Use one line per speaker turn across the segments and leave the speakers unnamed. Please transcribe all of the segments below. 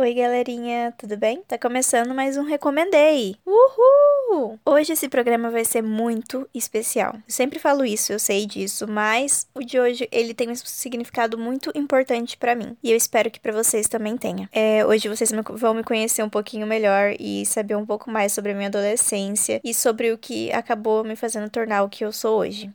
Oi, galerinha, tudo bem? Tá começando mais um Recomendei! Uhul! Hoje esse programa vai ser muito especial. Eu sempre falo isso, eu sei disso, mas o de hoje ele tem um significado muito importante para mim e eu espero que para vocês também tenha. É, hoje vocês vão me conhecer um pouquinho melhor e saber um pouco mais sobre a minha adolescência e sobre o que acabou me fazendo tornar o que eu sou hoje.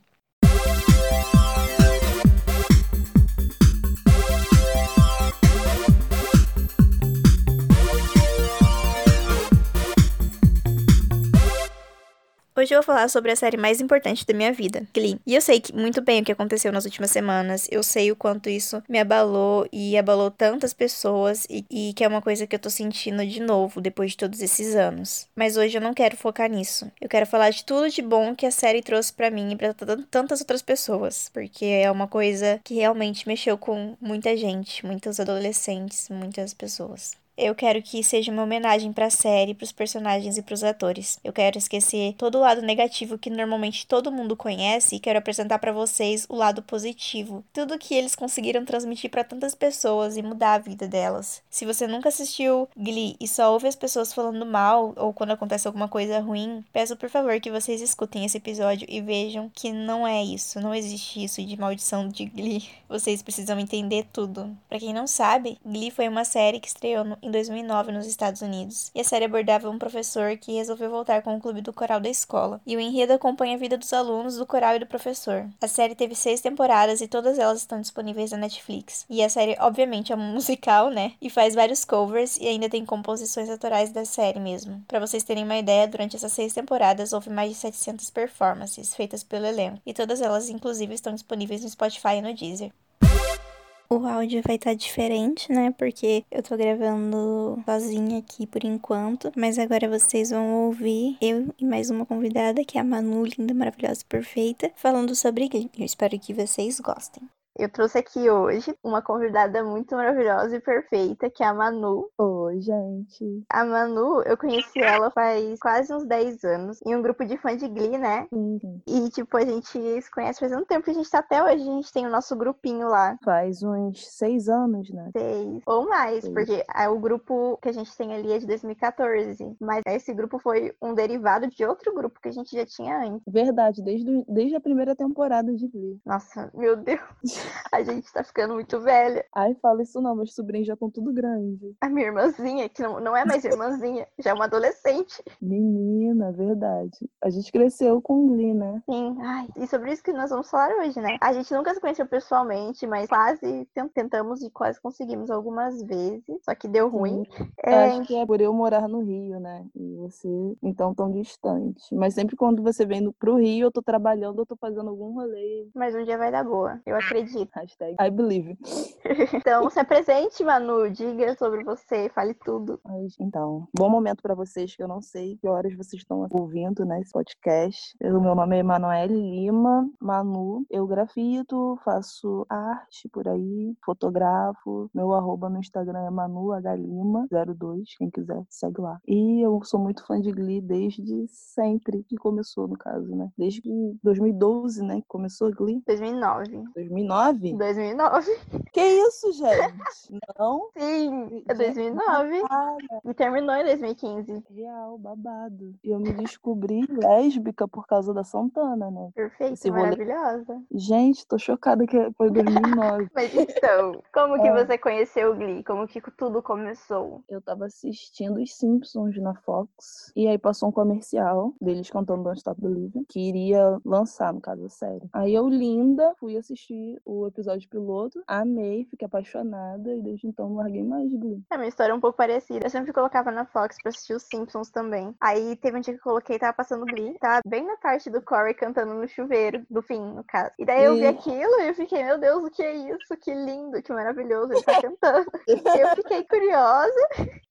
Hoje eu vou falar sobre a série mais importante da minha vida, Glee. E eu sei que muito bem o que aconteceu nas últimas semanas, eu sei o quanto isso me abalou e abalou tantas pessoas e, e que é uma coisa que eu tô sentindo de novo depois de todos esses anos. Mas hoje eu não quero focar nisso. Eu quero falar de tudo de bom que a série trouxe para mim e pra tantas outras pessoas, porque é uma coisa que realmente mexeu com muita gente, muitos adolescentes, muitas pessoas. Eu quero que seja uma homenagem para a série, para os personagens e para os atores. Eu quero esquecer todo o lado negativo que normalmente todo mundo conhece e quero apresentar para vocês o lado positivo. Tudo que eles conseguiram transmitir para tantas pessoas e mudar a vida delas. Se você nunca assistiu Glee e só ouve as pessoas falando mal ou quando acontece alguma coisa ruim, peço por favor que vocês escutem esse episódio e vejam que não é isso, não existe isso de maldição de Glee. Vocês precisam entender tudo. Para quem não sabe, Glee foi uma série que estreou no em 2009 nos Estados Unidos, e a série abordava um professor que resolveu voltar com o clube do coral da escola, e o enredo acompanha a vida dos alunos, do coral e do professor. A série teve seis temporadas e todas elas estão disponíveis na Netflix. E a série, obviamente, é um musical, né? E faz vários covers e ainda tem composições autorais da série mesmo. Para vocês terem uma ideia, durante essas seis temporadas houve mais de 700 performances feitas pelo elenco, e todas elas, inclusive, estão disponíveis no Spotify e no Deezer. O áudio vai estar tá diferente, né? Porque eu tô gravando sozinha aqui por enquanto. Mas agora vocês vão ouvir eu e mais uma convidada, que é a Manu, linda, maravilhosa, perfeita, falando sobre Glee. Eu espero que vocês gostem. Eu trouxe aqui hoje uma convidada muito maravilhosa e perfeita, que é a Manu.
Oi, gente.
A Manu, eu conheci ela faz quase uns 10 anos, em um grupo de fã de Glee, né?
Uhum.
E, tipo, a gente se conhece faz um tempo, a gente tá até hoje, a gente tem o nosso grupinho lá.
Faz uns seis anos, né?
Seis. Ou mais, seis. porque o grupo que a gente tem ali é de 2014. Mas esse grupo foi um derivado de outro grupo que a gente já tinha antes.
Verdade, desde, desde a primeira temporada de Glee.
Nossa, meu Deus. A gente tá ficando muito velha.
Ai, fala isso não, meus sobrinhos já estão tudo grandes.
A minha irmãzinha, que não, não é mais irmãzinha, já é uma adolescente.
Menina, verdade. A gente cresceu com Glee, né?
Sim, ai, e sobre isso que nós vamos falar hoje, né? A gente nunca se conheceu pessoalmente, mas quase tentamos e quase conseguimos algumas vezes, só que deu ruim.
É... Acho que é por eu morar no Rio, né? E você, então, tão distante. Mas sempre quando você vem pro Rio, eu tô trabalhando, eu tô fazendo algum rolê.
Mas um dia vai dar boa, eu acredito.
Hashtag I believe.
então, se apresente, Manu. Diga sobre você, fale tudo.
Então, bom momento para vocês, que eu não sei que horas vocês estão ouvindo, né, esse podcast. O meu nome é Emanuele Lima, Manu. Eu grafito, faço arte por aí, fotografo. Meu arroba no Instagram é manuhlima02, quem quiser, segue lá. E eu sou muito fã de Glee desde sempre, que começou, no caso, né? Desde 2012, né, que começou Glee.
2009.
2009?
2009.
Que isso, gente? Não?
Sim, é 2009. E terminou em 2015.
Real, babado. E eu me descobri lésbica por causa da Santana, né?
Perfeito, maravilhosa.
Gente, tô chocada que foi 2009.
Mas então, como que é. você conheceu o Glee? Como que tudo começou?
Eu tava assistindo os Simpsons na Fox. E aí passou um comercial deles cantando Don't Stop Believing, que iria lançar, no caso, a série. Aí eu, linda, fui assistir o episódio piloto, amei, fiquei apaixonada e desde então não larguei mais Glee.
É uma história um pouco parecida. Eu sempre colocava na Fox pra assistir os Simpsons também. Aí teve um dia que eu coloquei, tava passando Glee, tava bem na parte do Corey cantando no chuveiro, do fim, no caso. E daí eu vi aquilo e eu fiquei, meu Deus, o que é isso? Que lindo, que maravilhoso, ele tá cantando. eu fiquei curiosa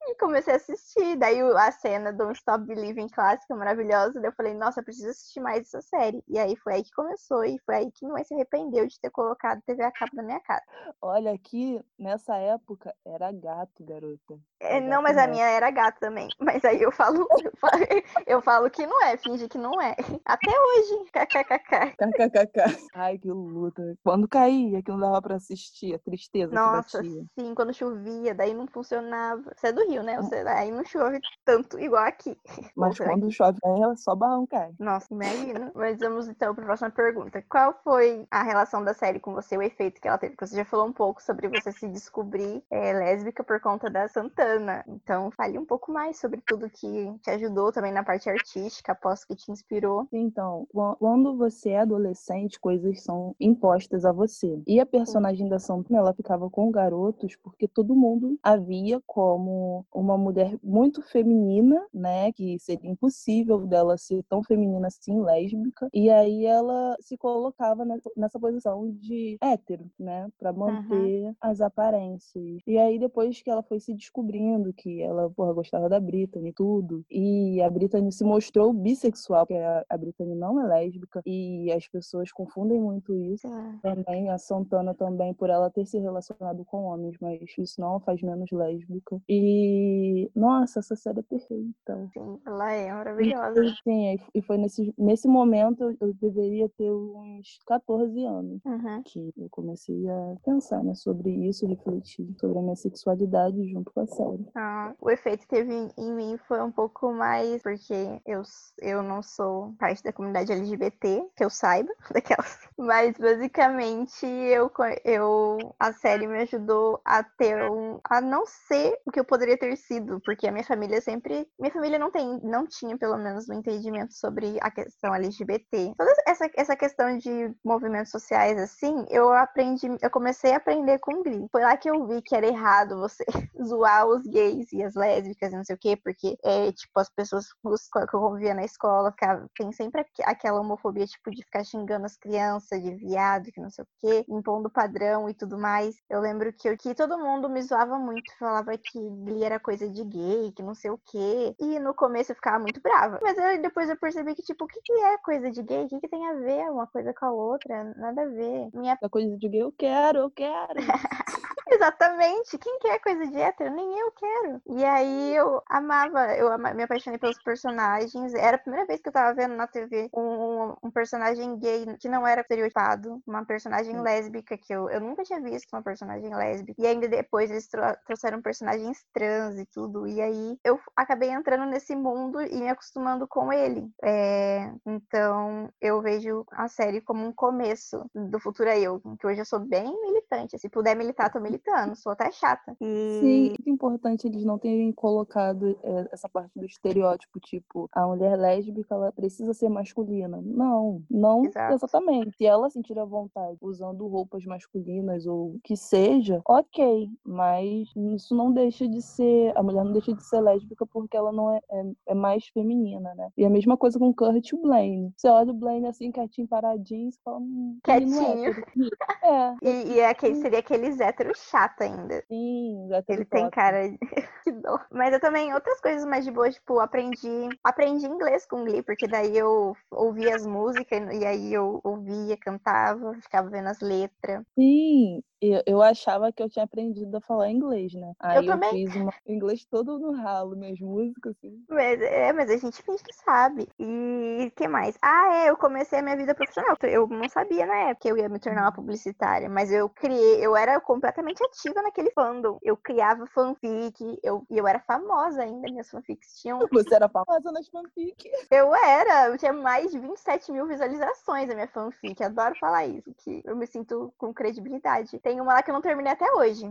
e comecei a assistir. Daí a cena do Stop Believing clássica, maravilhosa. Daí eu falei, nossa, eu preciso assistir mais essa série. E aí foi aí que começou. E foi aí que não se arrependeu de ter colocado TV a cabo na minha casa.
Olha, aqui nessa época era gato, garota.
É, não, mas a minha era gato também. Mas aí eu falo, eu falo, eu falo que não é, finge que não é. Até hoje. KKKK.
KKKK. Ai, que luta. Quando caía, que não dava pra assistir, a tristeza
Nossa,
que batia.
sim, quando chovia, daí não funcionava. Você é do Rio, né? Você, aí não chove tanto igual aqui.
Mas quando chove, é só barrão cai.
Nossa, imagina. Mas vamos então para a próxima pergunta. Qual foi a relação da série com você, o efeito que ela teve? Porque você já falou um pouco sobre você se descobrir é, lésbica por conta da Santana. Então, fale um pouco mais sobre tudo que te ajudou também na parte artística, após que te inspirou.
Então, quando você é adolescente, coisas são impostas a você. E a personagem da Santana, ela ficava com garotos porque todo mundo a via como uma mulher muito feminina, né? Que seria impossível dela ser tão feminina assim, lésbica. E aí ela se colocava nessa, posição de hétero, né? Pra manter uhum. as aparências. E aí depois que ela foi se descobrindo que ela, porra, gostava da Britney e tudo, e a Britney se mostrou bissexual, porque a, a Britney não é lésbica, e as pessoas confundem muito isso. Também a Santana também, por ela ter se relacionado com homens, mas isso não a faz menos lésbica. E, nossa, essa série é perfeita.
Sim, ela é maravilhosa.
E, sim, e foi nesse, nesse momento eu deveria ter uns 14 anos
uhum.
que eu comecei a pensar né, sobre isso, refletir sobre a minha sexualidade junto com a série.
Ah, o efeito que teve em mim foi um pouco mais porque eu, eu não sou parte da comunidade LGBT, que eu saiba, daquelas. Mas basicamente eu, eu a série me ajudou a ter um. a não ser o que eu poderia ter sido, porque a minha família sempre. Minha família não tem, não tinha, pelo menos, um entendimento sobre a questão LGBT. Toda essa, essa questão de movimentos sociais, assim, eu aprendi, eu comecei a aprender com Glee. Foi lá que eu vi que era errado você zoar os gays e as lésbicas e não sei o quê, porque é tipo, as pessoas que eu convivia na escola, tem sempre aquela homofobia, tipo, de ficar xingando as crianças de viado, que não sei o quê, impondo padrão e tudo mais. Eu lembro que, eu, que todo mundo me zoava muito, falava que Glee era coisa de gay, que não sei o quê. E no começo eu ficava muito brava. Mas eu, depois eu percebi que, tipo, o que, que é coisa de gay? O que, que tem a ver uma coisa com a outra? Nada a ver.
Minha... A coisa de gay, eu quero, eu quero.
Exatamente. Quem quer coisa de hétero? Nem eu quero. E aí eu amava, eu me apaixonei pelos personagens. Era a primeira vez que eu tava vendo na TV um, um personagem gay que não era estereotipado, uma personagem lésbica que eu, eu nunca tinha visto uma personagem lésbica. E ainda depois eles trouxeram personagens trans e tudo. E aí eu acabei entrando nesse mundo e me acostumando com ele. É, então eu vejo a série como um começo do futuro eu, que hoje eu sou bem militante. Se puder militar, tô militando, sou até chata.
E... Sim, é importante eles não terem colocado é, essa parte do estereótipo, tipo, a mulher lésbica ela precisa ser masculina. Não, não Exato. exatamente. Se ela sentir a vontade usando roupas masculinas ou que seja, ok, mas isso não deixa de ser, a mulher não deixa de ser lésbica porque ela não é, é, é mais feminina, né? E a mesma coisa com Kurt e o Blaine. Você olha o Blaine assim, quietinho, paradinho, você fala, hum,
quietinho.
É, é.
E, e é aquele, seria aqueles héteros chato ainda.
Sim,
hétero Ele tem cara de... que dó. Mas eu também, outras coisas mais de boa, tipo, aprendi, aprendi inglês com Glee, porque daí eu ouvia as músicas e aí eu ouvia, cantava, ficava vendo as letras.
Sim, eu, eu achava que eu tinha aprendido a falar inglês, né? Aí eu, eu também. fiz uma, inglês todo no ralo, minhas músicas, assim.
Mas, é, mas a gente finge que sabe. E que mais? Ah, é, eu comecei a minha vida profissional. Eu não sabia na época que eu ia me tornar uma publicitária, mas eu criei, eu era completamente ativa naquele fandom. Eu criava fanfic, eu, e eu era famosa ainda, minhas fanfics tinham.
Você era famosa nas fanfics?
Eu era, eu tinha mais de 27 mil visualizações a minha fanfic. Adoro falar isso, que eu me sinto com credibilidade. Tem uma lá que eu não terminei até hoje.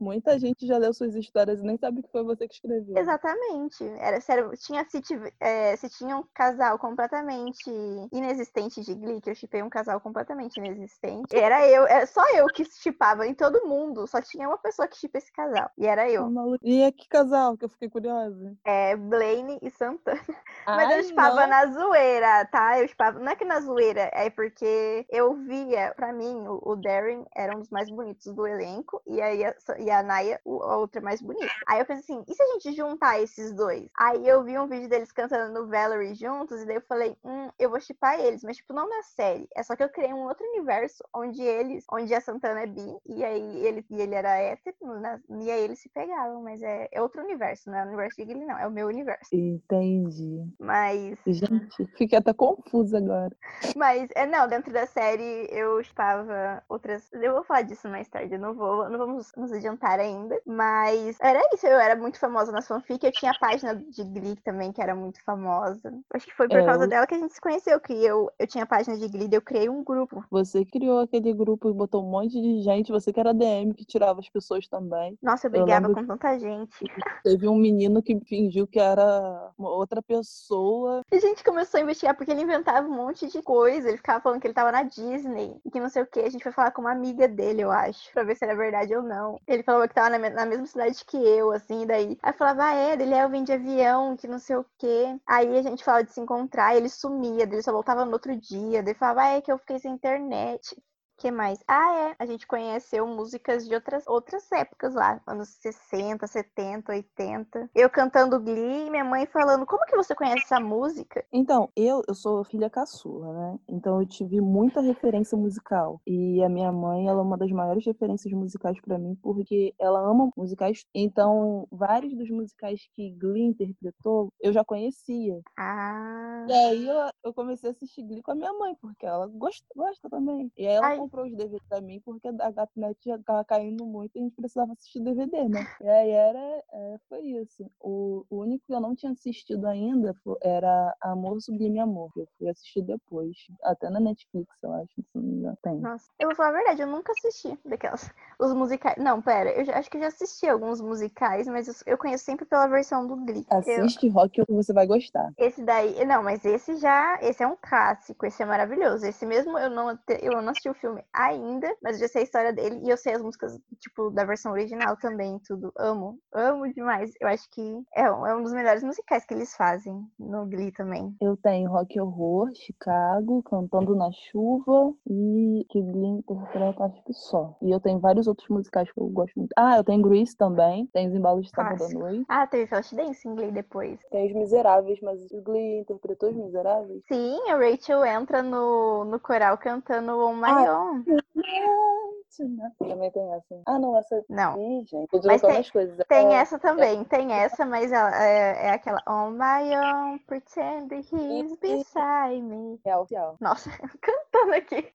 Muita gente já leu suas histórias e nem sabe que foi você que escreveu.
Exatamente. Era sério, tinha se, é, se tinha um casal completamente inexistente de Glee, que eu chipei um casal completamente inexistente. Era eu, era é só eu que chipava em todo mundo, só tinha uma pessoa que chipa esse casal. E era eu.
E é que casal que eu fiquei curiosa?
É Blaine e Santana. Ai, Mas eu chipava na zoeira, tá? Eu chipava. Não é que na zoeira, é porque eu via, pra mim, o, o Darren era um dos mais bonitos do elenco, e aí e e a Naya, a outra mais bonita. Aí eu pensei assim, e se a gente juntar esses dois? Aí eu vi um vídeo deles cantando no Valerie juntos, e daí eu falei, hum, eu vou chipar eles, mas tipo, não na série. É só que eu criei um outro universo onde eles, onde a Santana é bi, e aí ele, e ele era hétero, né? e aí eles se pegavam, mas é, é outro universo, não é o universo de Glee, não, é o meu universo.
Entendi.
Mas.
Gente, fiquei até confusa agora.
Mas, é, não, dentro da série eu estava outras. Eu vou falar disso mais tarde, eu não vou, não vamos nos adiantar ainda. Mas era isso, eu era muito famosa na fanfic, eu tinha a página de Glee também, que era muito famosa. Acho que foi por
É,
causa
eu-
dela que a gente se conheceu, que eu, eu tinha a página de Glee, eu criei um grupo.
Você criou aquele grupo e botou um monte de gente. Você que era DM, que tirava as pessoas também.
Nossa, eu
Eu
brigava
lembro
com tanta gente.
Teve um menino que fingiu que era outra pessoa.
E a gente começou a investigar porque ele inventava um monte de coisa. Ele ficava falando que ele tava na Disney e que não sei o que. A gente foi falar com uma amiga dele, eu acho, pra ver se era verdade ou não. Ele falava que tava na, na mesma cidade que eu, assim, daí. Aí eu falava, ah, é, ele é, eu vim de avião, que não sei o que. Aí a gente falava de se encontrar, ele sumia, ele só voltava no outro dia. Daí falava, ah, é que eu fiquei sem internet. Que mais? Ah, é. A gente conheceu músicas de outras, outras épocas lá, anos 60, 70, 80. Eu cantando Glee e minha mãe falando: Como que você conhece essa música?
Então, eu, eu sou filha caçula, né? Então eu tive muita referência musical. E a minha mãe, ela é uma das maiores referências musicais pra mim, porque ela ama musicais. Então, vários dos musicais que Glee interpretou, eu já conhecia.
Ah.
E aí eu, eu comecei a assistir Glee com a minha mãe, porque ela gosta, gosta também. E aí ela
Ai.
Comprou os DVDs pra mim, porque a Gatnet já tava caindo muito e a gente precisava assistir DVD, né? E aí era, é, foi isso. O, o único que eu não tinha assistido ainda era Amor Sublime Amor, que eu fui assistir depois. Até na Netflix, eu acho, se não. Tem.
Nossa, eu vou falar a verdade, eu nunca assisti daquelas. Os musicais. Não, pera, eu já- acho que eu já assisti alguns musicais, mas eu, eu conheço sempre pela versão do Glee. Eu-
Assiste rock que você vai gostar.
esse daí, não, mas esse já, esse é um clássico, esse é maravilhoso. Esse mesmo eu não, eu não assisti o filme ainda, mas eu já sei a história dele e eu sei as músicas, tipo, da versão original também, tudo. Amo, amo demais. Eu acho que é, um- é um dos melhores musicais que eles fazem no Glee também.
Eu tenho Rock Horror, Chicago, Cantando na Chuva e que Glee interpreta, acho que só. E eu tenho vários outros musicais que eu gosto muito. Ah, eu tenho Grease também, tem Os Embalos de Sábado à
Clássico.
Noite.
Ah, teve Flashdance em Glee depois.
Tem Os Miseráveis, mas o Glee interpretou Os Miseráveis?
Sim, a Rachel entra no, no coral cantando On My
Ah.
Own.
Também tem essa. Ah, não, essa.
Não.
Ih, gente,
Mas tem-
as coisas.
Tem
É,
essa também, tem essa, mas ela é, é aquela On my own, pretend he's beside me.
Real, real.
Nossa, cantando aqui.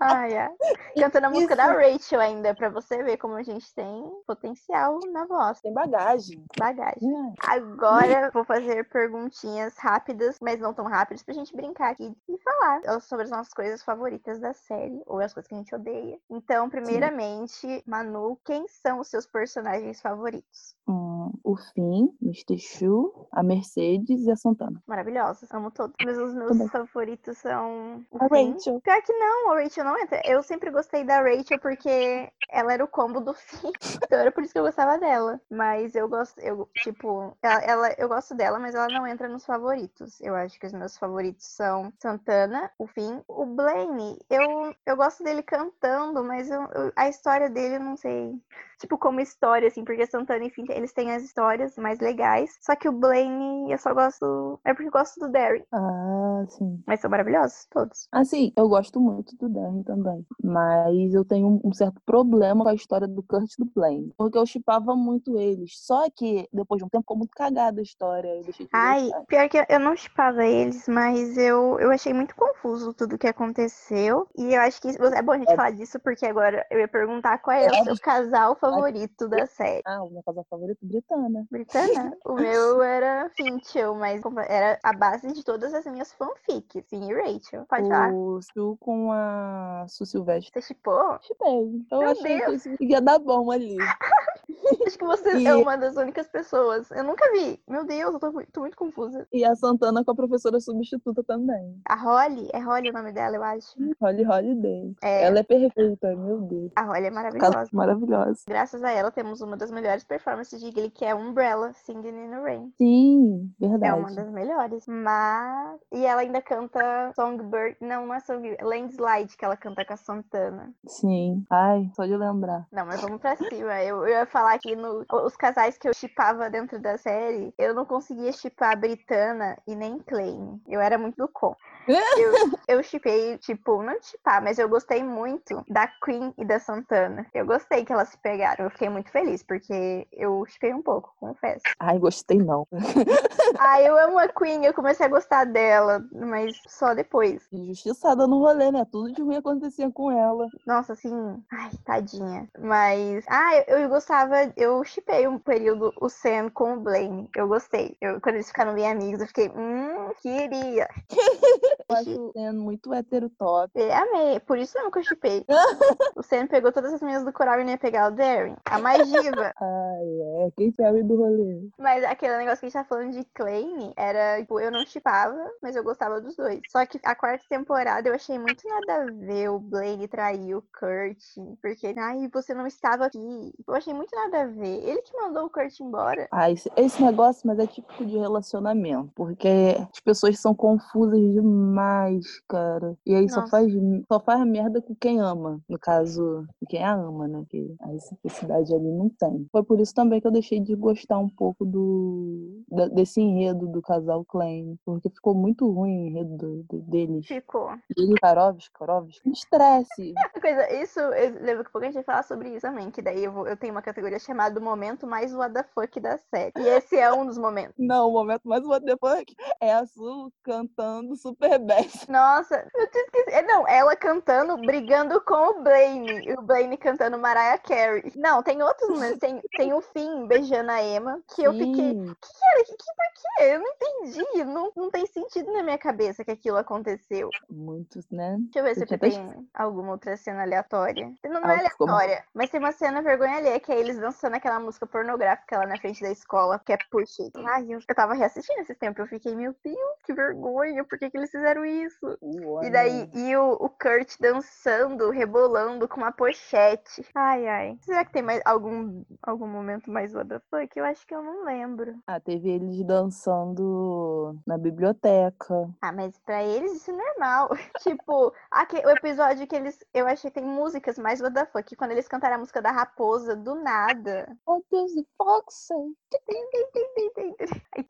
Ai, ai. Cantando a música da Rachel ainda, pra você ver como a gente tem potencial na voz,
Tem bagagem.
bagagem.
Hum,
Agora vou fazer perguntinhas rápidas, mas não tão rápidas, pra gente brincar aqui e falar sobre as nossas coisas favoritas da série, ou as coisas que a gente odeia. Então, primeiramente, Manu, quem são os seus personagens favoritos?
hum, o Finn, Mr. Shu, a Mercedes e a Santana.
Maravilhosos, amo todos. Mas os meus
Também.
favoritos são o
A
Finn.
Rachel.
Pior que não, a Rachel não entra. Eu sempre gostei da Rachel porque ela era o combo do Finn. Então era por isso que eu gostava dela. Mas eu gosto, eu, tipo, ela, ela- eu gosto dela, mas ela não entra nos favoritos. Eu acho que os meus favoritos são Santana, o Finn, o Blaine. Eu, eu gosto dele cantando, mas eu- eu- a história dele eu não sei. Tipo, como história, assim, porque Santana e Finn, eles têm as histórias mais legais. Só que o Blaine, eu só gosto. É porque eu gosto do Derry.
Ah, sim.
Mas são maravilhosos, todos.
Assim, eu gosto muito do Darren também. Mas eu tenho um, certo problema com a história do Kurt e do Blaine. Porque eu chipava muito eles. Só que, depois de um tempo, ficou muito cagada a história. Eu deixei de
Ai,
gostar.
pior que eu- não chipava eles, mas eu, eu achei muito confuso tudo que aconteceu. E eu acho que é bom a gente
É.
falar disso, porque agora eu ia perguntar qual é o seu casal favorito da série.
Ah, o meu casal favorito, Britana.
Britana? O meu era Finchel, mas era a base de todas as minhas fanfics. Finn e Rachel. Pode falar.
O Stu com a Su Silvestre.
Você chipou?
Chipei. Eu
Meu
achei
Deus.
que isso ia dar bom ali.
Acho que você
E-
é uma das únicas pessoas. Eu nunca vi. Meu Deus, eu tô, tô muito confusa.
E a Santana com a professora substituta também.
A Holly? É Holly o nome dela, eu acho.
Holly Holiday.
É,
Ela é perfeita, meu Deus.
a Holly é
Casa
maravilhosa.
maravilhosa.
Graças a ela, temos uma das melhores performances de Glee, que é Umbrella, Singing in the Rain.
Sim,
É uma
verdade.
das melhores. Mas. E ela ainda canta Songbird. Não, não é Songbird. Landslide, que ela canta com a Santana.
Sim. Ai, só de lembrar.
Não, mas vamos pra cima. Eu, eu ia falar aqui no. Os casais que eu chipava dentro da série, eu não conseguia chipar a Britana e nem Clay. Eu era muito do com. Eu, chipei, tipo, não chipar, mas eu gostei muito da Queen e da Santana. Eu gostei que elas se pegaram. Eu fiquei muito feliz, porque eu chipei um pouco, confesso.
Ai, gostei não.
Ah, eu amo a Queen, eu comecei a gostar dela, mas só depois.
Injustiçada no rolê, né? Tudo de ruim acontecia com ela.
Nossa, assim, ai, tadinha. Mas, ah, eu, eu gostava, eu chipei um período o Sam com o Blaine. Eu gostei. Eu, quando eles ficaram bem amigos, eu fiquei, hum, queria.
Eu acho sendo muito hétero top.
Eu amei, por isso mesmo que eu chipei. o Sam pegou todas as meninas do coral e não ia pegar o Darren, a mais diva.
Ai, é. Quem sabe do rolê?
Mas aquele negócio que a gente tá falando de Clane era, tipo, eu não chipava, mas eu gostava dos dois. Só que a quarta temporada eu achei muito nada a ver o Blaine trair o Kurt, porque, ai, você não estava aqui. Eu achei muito nada a ver. Ele que mandou o Kurt embora.
Ah, esse, esse negócio, mas é típico de relacionamento. Porque as pessoas são confusas demais, cara. E aí só faz, só faz merda com quem ama. No caso, quem a ama, né? Que a simplicidade ali não tem. Foi por isso também que eu deixei de gostar um pouco do da- desse enredo do casal Klein. Porque ficou muito ruim o enredo do- do- deles.
Ficou.
E ele, Karovski, Karovski, estresse.
Uma coisa, isso, eu lembro que pouco a gente vai falar sobre isso também, que daí eu, vou- eu tenho uma categoria chamada momento mais what the fuck da série. E esse é um dos momentos.
Não, o momento mais what the fuck é a Su cantando Super
Nossa, eu tinha esquecido. É, Não, ela cantando, brigando com o Blaine. E o Blaine cantando Mariah Carey. Não, tem outros momentos. Tem, tem o Finn beijando a Emma, que eu fiquei.
Sim.
Cara, que, que, por quê? Eu não entendi. Não, não tem sentido na minha cabeça que aquilo aconteceu.
Muitos, né?
Deixa eu ver se
Eu
eu
tinha
tem alguma outra cena aleatória. Não, não é aleatória, mas tem uma cena vergonha alheia, que é eles dançando aquela música pornográfica lá na frente da escola, que é Push It. Ai, eu, eu tava reassistindo esse tempo, eu fiquei, meu Deus, que vergonha, por que, que eles fizeram isso? E daí, e o, o Kurt dançando, rebolando com uma pochete. Ai, ai. Será que tem mais algum, algum momento mais what the fuck? Eu acho que eu não lembro.
Ah, teve eles dançando na biblioteca.
Ah, mas pra eles isso é normal. tipo, aque- o episódio que eles. Eu achei que tem músicas mais what the fuck. Quando eles cantaram a música da raposa, do nada.
Oh, Deus, e Foxy.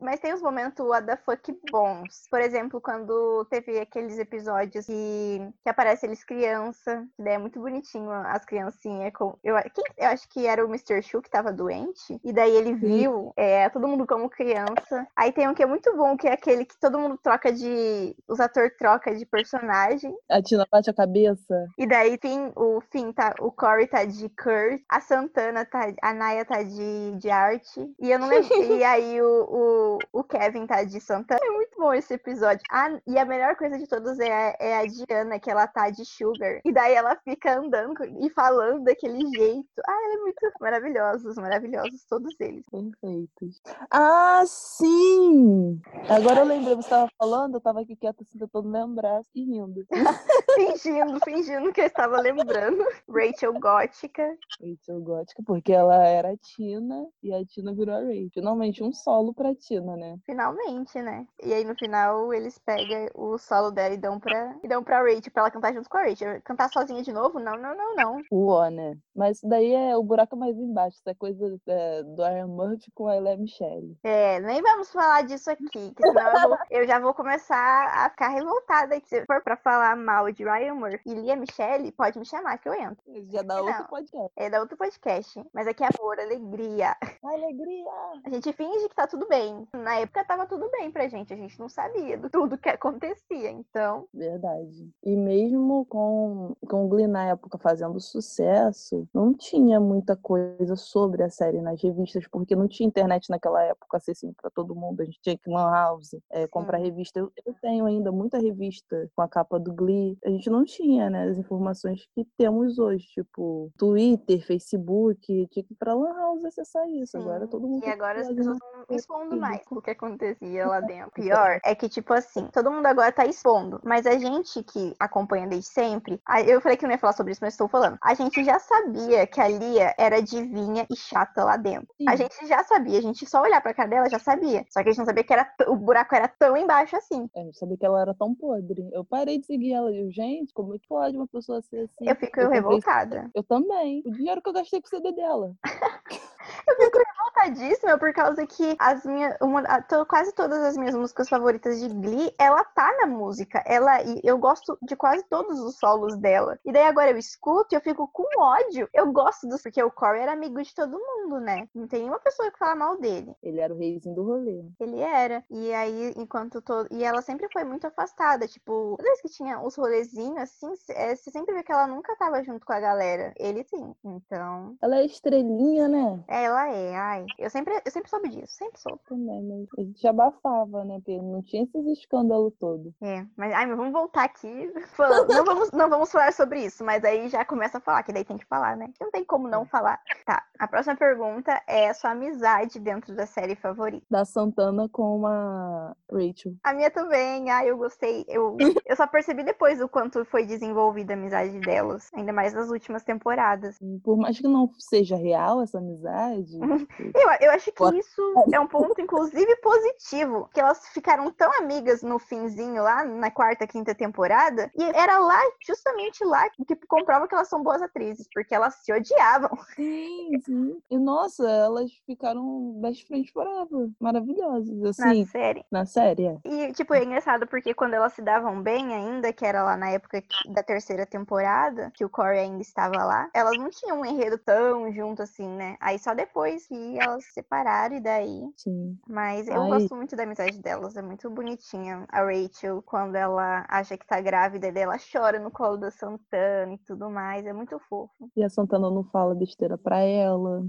Mas tem os momentos what the fuck bons. Por exemplo, quando teve aqueles episódios que, que aparece eles criança, que daí é muito bonitinho as criancinhas. Com, eu, quem- eu acho que era o Mr. Shu que tava doente. E daí ele viu é, todo mundo como criança. Aí tem um que é muito bom, que é aquele que todo mundo troca de. Os atores trocam de personagem.
A Tina bate a cabeça.
E daí, Finn, o Finn tá. O Corey tá de Kurt, a Santana tá. A Naya tá de, de arte. E eu não lembro. e aí o, o, o Kevin tá de Santana. É muito bom esse episódio. Ah, e a melhor coisa de todos é, a- é a Diana, que ela tá de Sugar. E daí ela fica andando e falando daquele jeito. Ah, ela é muito maravilhosos, maravilhosos, todos eles.
Perfeitos. Ah, sim! Agora eu lembrei, você tava falando, eu tava aqui quieta, assim, tentando lembrar e rindo.
Fingindo, fingindo que eu estava lembrando. Rachel Gótica.
Rachel Gótica, porque ela era a Tina e a Tina virou a Rachel. Finalmente um solo pra Tina, né?
Finalmente, né? E aí no final eles pegam o solo dela e dão pra, e dão pra Rachel pra ela cantar junto com a Rachel. Cantar sozinha de novo? Não, não, não, não.
Né? Mas isso daí é o buraco mais embaixo. Isso é coisa é, do Iron Murphy com a Ella Michelle.
É, nem vamos falar disso aqui, que senão eu, vou- eu já vou começar a ficar revoltada. aqui. Se for pra falar mal de Ryan Murphy e Lia Michelle, pode me chamar que eu entro.
Já dá outro podcast.
É da outro podcast. Mas aqui é amor, alegria.
Alegria!
A gente finge que tá tudo bem. Na época tava tudo bem pra gente. A gente não sabia de tudo que acontecia. Então,
Verdade. E mesmo com, com o Glee na época fazendo sucesso, não tinha muita coisa sobre a série nas revistas, porque não tinha internet naquela época acessível para todo mundo. A gente tinha que ir lan house, é, comprar revista. Eu, eu, tenho ainda muita revista com a capa do Glee. A gente não tinha, né, as informações que temos hoje, tipo Twitter, Facebook, tinha que ir pra lan house acessar isso. Sim. Agora todo mundo.
E agora as pessoas estão expondo mais o que acontecia lá dentro. Pior é que, tipo assim, todo mundo agora tá expondo, mas a gente que acompanha desde sempre, eu falei que não ia falar sobre isso, mas estou falando. A gente já sabia que a Lia era divinha e chata lá dentro. Sim. A gente já sabia, a gente só olhar pra cara dela já sabia. Só que a gente não sabia que era o buraco era tão embaixo assim.
É, eu sabia que ela era tão podre. Eu parei de seguir ela e gente, como é que pode uma pessoa ser assim?
Eu fico eu revoltada.
Eu também. O dinheiro que eu gastei com o CD dela.
eu fico revoltadíssima por causa que as minhas, uma, quase todas as minhas músicas favoritas de Glee, ela tá na música. Ela eu gosto de quase todos os solos dela. E daí agora eu escuto e eu fico com ódio. Eu gosto dos porque o Corey era amigo de todo mundo, né? Não tem nenhuma pessoa que fala mal dele.
Ele era o reizinho do rolê.
Ele era. E aí, enquanto todo. E ela sempre foi muito afastada. Tipo, toda vez que tinha os rolezinhos, assim, é, você sempre vê que ela nunca tava junto com a galera. Ele sim. Então.
Ela é estrelinha, né?
É, ela é. Ai. Eu sempre, eu sempre soube disso. Sempre soube.
Também, mas a gente abafava, né? Porque não tinha esses escândalos todos.
É. Mas, ai, mas vamos voltar aqui. Falando. não, vamos, não vamos falar sobre isso, mas aí já começa a falar, que daí tem que falar, né? Não tem como não falar. Tá. A próxima pergunta é a sua amizade dentro da série favorita.
Da Santana com uma Rachel.
A minha também. Ah, eu gostei. Eu, eu só percebi depois o quanto foi desenvolvida a amizade delas. Ainda mais nas últimas temporadas.
Por mais que não seja real essa amizade.
eu, eu acho que isso é um ponto, inclusive, positivo. Que elas ficaram tão amigas no finzinho lá, na quarta, quinta temporada. E era lá, justamente lá, que comprova que elas são boas atrizes. Porque elas se odiavam.
Sim, sim. E nossa, elas ficaram best friends forever. Maravilhosas. Assim,
na série.
Na série, é.
E, tipo, é engraçado porque quando elas se davam bem ainda, que era lá na época da terceira temporada, que o Corey ainda estava lá, elas não tinham um enredo tão junto assim, né? Aí só depois que elas se separaram e daí.
Sim.
Mas eu Ai. gosto muito da amizade delas, é muito bonitinha. A Rachel, quando ela acha que tá grávida, ela chora no colo da Santana e tudo mais, é muito fofo.
E a Santana não fala besteira pra ela.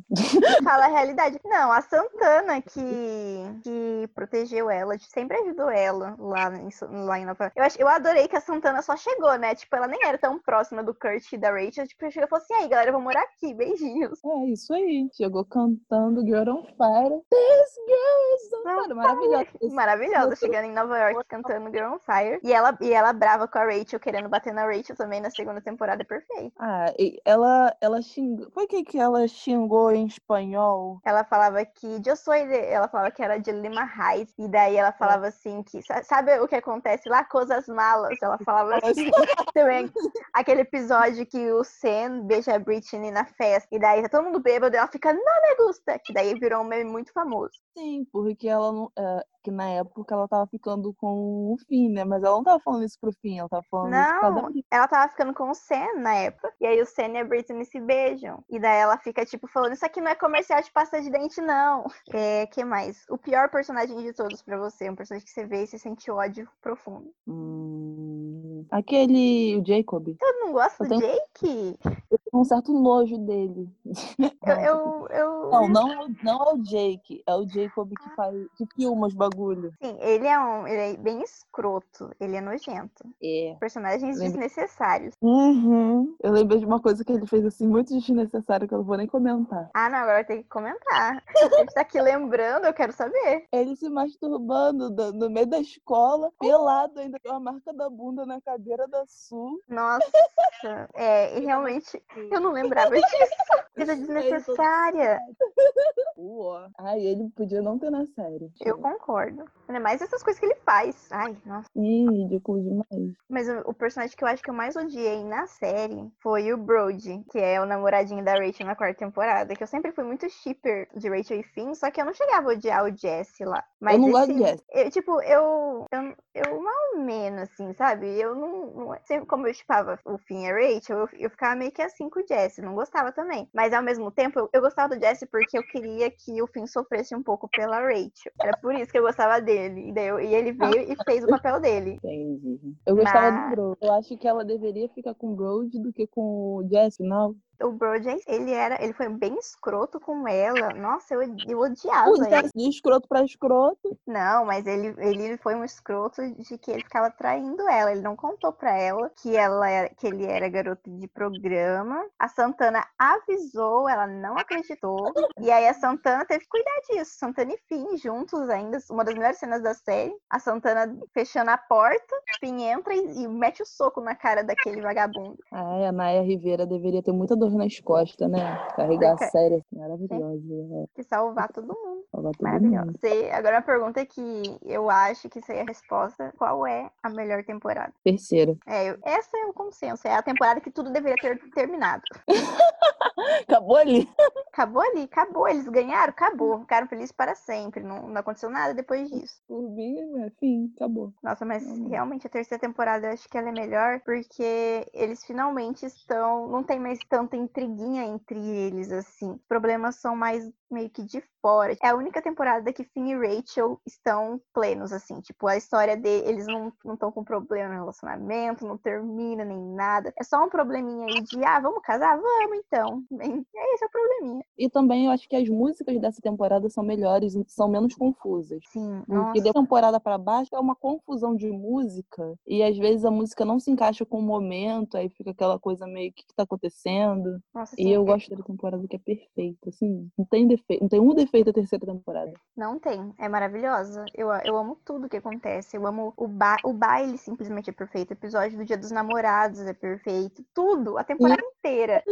Fala a realidade. Não, a Santana que, que protegeu ela, sempre ajudou ela lá em, lá em Nova eu, eu adorei que a Santana só chegou, né? Tipo, ela nem era tão próxima do Kurt e da Rachel. Tipo, chegou e falou assim: aí, galera, eu vou morar aqui, beijinhos.
É, isso aí. Chegou cantando Girl on Fire. This girl is on fire. Maravilhosa.
Maravilhosa, chegando em Nova York cantando Girl on Fire. E ela, e ela brava com a Rachel, querendo bater na Rachel também na segunda temporada, perfeito.
Ah, e ela, ela xingou. Foi o que, que ela xingou em espanhol?
Ela falava que eu sou ela falava que era de Lima Heights. E daí ela falava assim que. Sabe o que acontece lá? Coisas malas. Ela falava assim. também aquele episódio que o Sam beija a Britney na festa. E daí tá todo mundo bêbado e ela fica, não me gusta. Que daí virou um meme muito famoso.
Sim, porque ela não. É, que na época ela tava ficando com o Finn, né? Mas ela não tava falando isso pro Finn, ela tava falando
não,
isso
cada... ela tava ficando com o Sam na época. E aí o Sam e a Britney se beijam. E daí ela fica, tipo, falando, isso aqui não é comercial de pasta de dente, não. É, que mais? O pior personagem de todos pra você, um personagem que você vê e você sente ódio profundo.
Hum, aquele, o Jacob.
Eu não gosto do tenho... Jake?
Eu um certo nojo dele.
Eu, eu, eu...
Não, não é, não é o Jake, é o Jacob que faz, que filma os bagulho.
Sim, ele é um, ele é bem escroto, ele é nojento.
É.
Personagens desnecessários.
Uhum. Eu lembrei de uma coisa que ele fez assim muito desnecessária que eu não vou nem comentar.
Ah, não, agora tem que comentar. Gente tá aqui lembrando, eu quero saber.
Ele se masturbando no meio da escola, pelado ainda com a marca da bunda na cadeira da Sul.
Nossa, é, e realmente eu não lembrava disso. Coisa desnecessária.
Uó. Ai, ele podia não ter na série.
Eu concordo. Ainda mais essas coisas que ele faz. Ai, nossa.
Ih, ridículo demais.
Mas o, o, personagem que eu acho que eu mais odiei na série foi o Brody, que é o namoradinho da Rachel na quarta temporada. Que eu sempre fui muito shipper de Rachel e Finn, só que eu não chegava a odiar o Jesse lá. Mas
eu não gosto de Jesse.
Eu, tipo, eu, eu, eu mal menos, assim, sabe? Eu não, não. Sempre como eu chipava o Finn e a Rachel, eu, eu ficava meio que assim com o Jesse. Não gostava também. Mas ao mesmo tempo, eu, eu gostava do Jesse porque eu queria que o Finn sofresse um pouco pela Rachel. Era por isso que eu gostava dele. E, eu, e ele veio e fez o papel dele.
Entendi. Eu gostava Mas... do Bro. Eu acho que ela deveria ficar com o Brody do que com o Jesse, não?
O Brojack, ele era, ele foi bem escroto com ela. Nossa, eu, eu odiava
Puta,
ele.
de escroto pra escroto.
Não, mas ele, ele foi um escroto de que ele ficava traindo ela. Ele não contou pra ela que ela era, que ele era garoto de programa. A Santana avisou, ela não acreditou. E aí a Santana teve que cuidar disso. Santana e Finn juntos ainda, uma das melhores cenas da série. A Santana fechando a porta, Finn entra e, e mete o soco na cara daquele vagabundo.
Ai, a Naya Rivera deveria ter muita dor nas costas, né? Carregar a
Porque-
série assim, maravilhosa. É,
Que salvar todo mundo.
salvar todo
Maravilhosa.
mundo.
Você- Agora uma pergunta que eu acho que seria a resposta. Qual é a melhor temporada?
Terceira.
É, eu- essa é o consenso. É a temporada que tudo deveria ter terminado.
Acabou ali.
Acabou ali, acabou. Eles ganharam, acabou. Ficaram felizes para sempre. Não, não aconteceu nada depois disso.
Por mim, é, fim, acabou.
Nossa, mas
Realmente.
realmente a terceira temporada eu acho que ela é melhor porque eles finalmente estão. Não tem mais tanta intriguinha entre eles, assim. Os problemas são mais meio que de fora. É a única temporada que Finn e Rachel estão plenos, assim. Tipo, a história deles, eles não estão com problema no relacionamento, não termina nem nada. É só um probleminha aí de, ah, vamos casar? Vamos então. É esse é o probleminha.
E também eu acho que as músicas dessa temporada são melhores, são menos confusas.
Sim,
Porque da temporada pra baixo é uma confusão de música e às vezes a música não se encaixa com o momento, aí fica aquela coisa meio que que tá acontecendo.
Nossa,
E
sim,
eu
é-
gosto da temporada que é perfeita, assim, não tem defeito, não tem um defeito a terceira temporada.
Não tem, é maravilhosa. Eu, eu amo tudo que acontece. Eu amo o, ba o baile, simplesmente é perfeito. O episódio do Dia dos Namorados é perfeito. Tudo, a temporada inteira.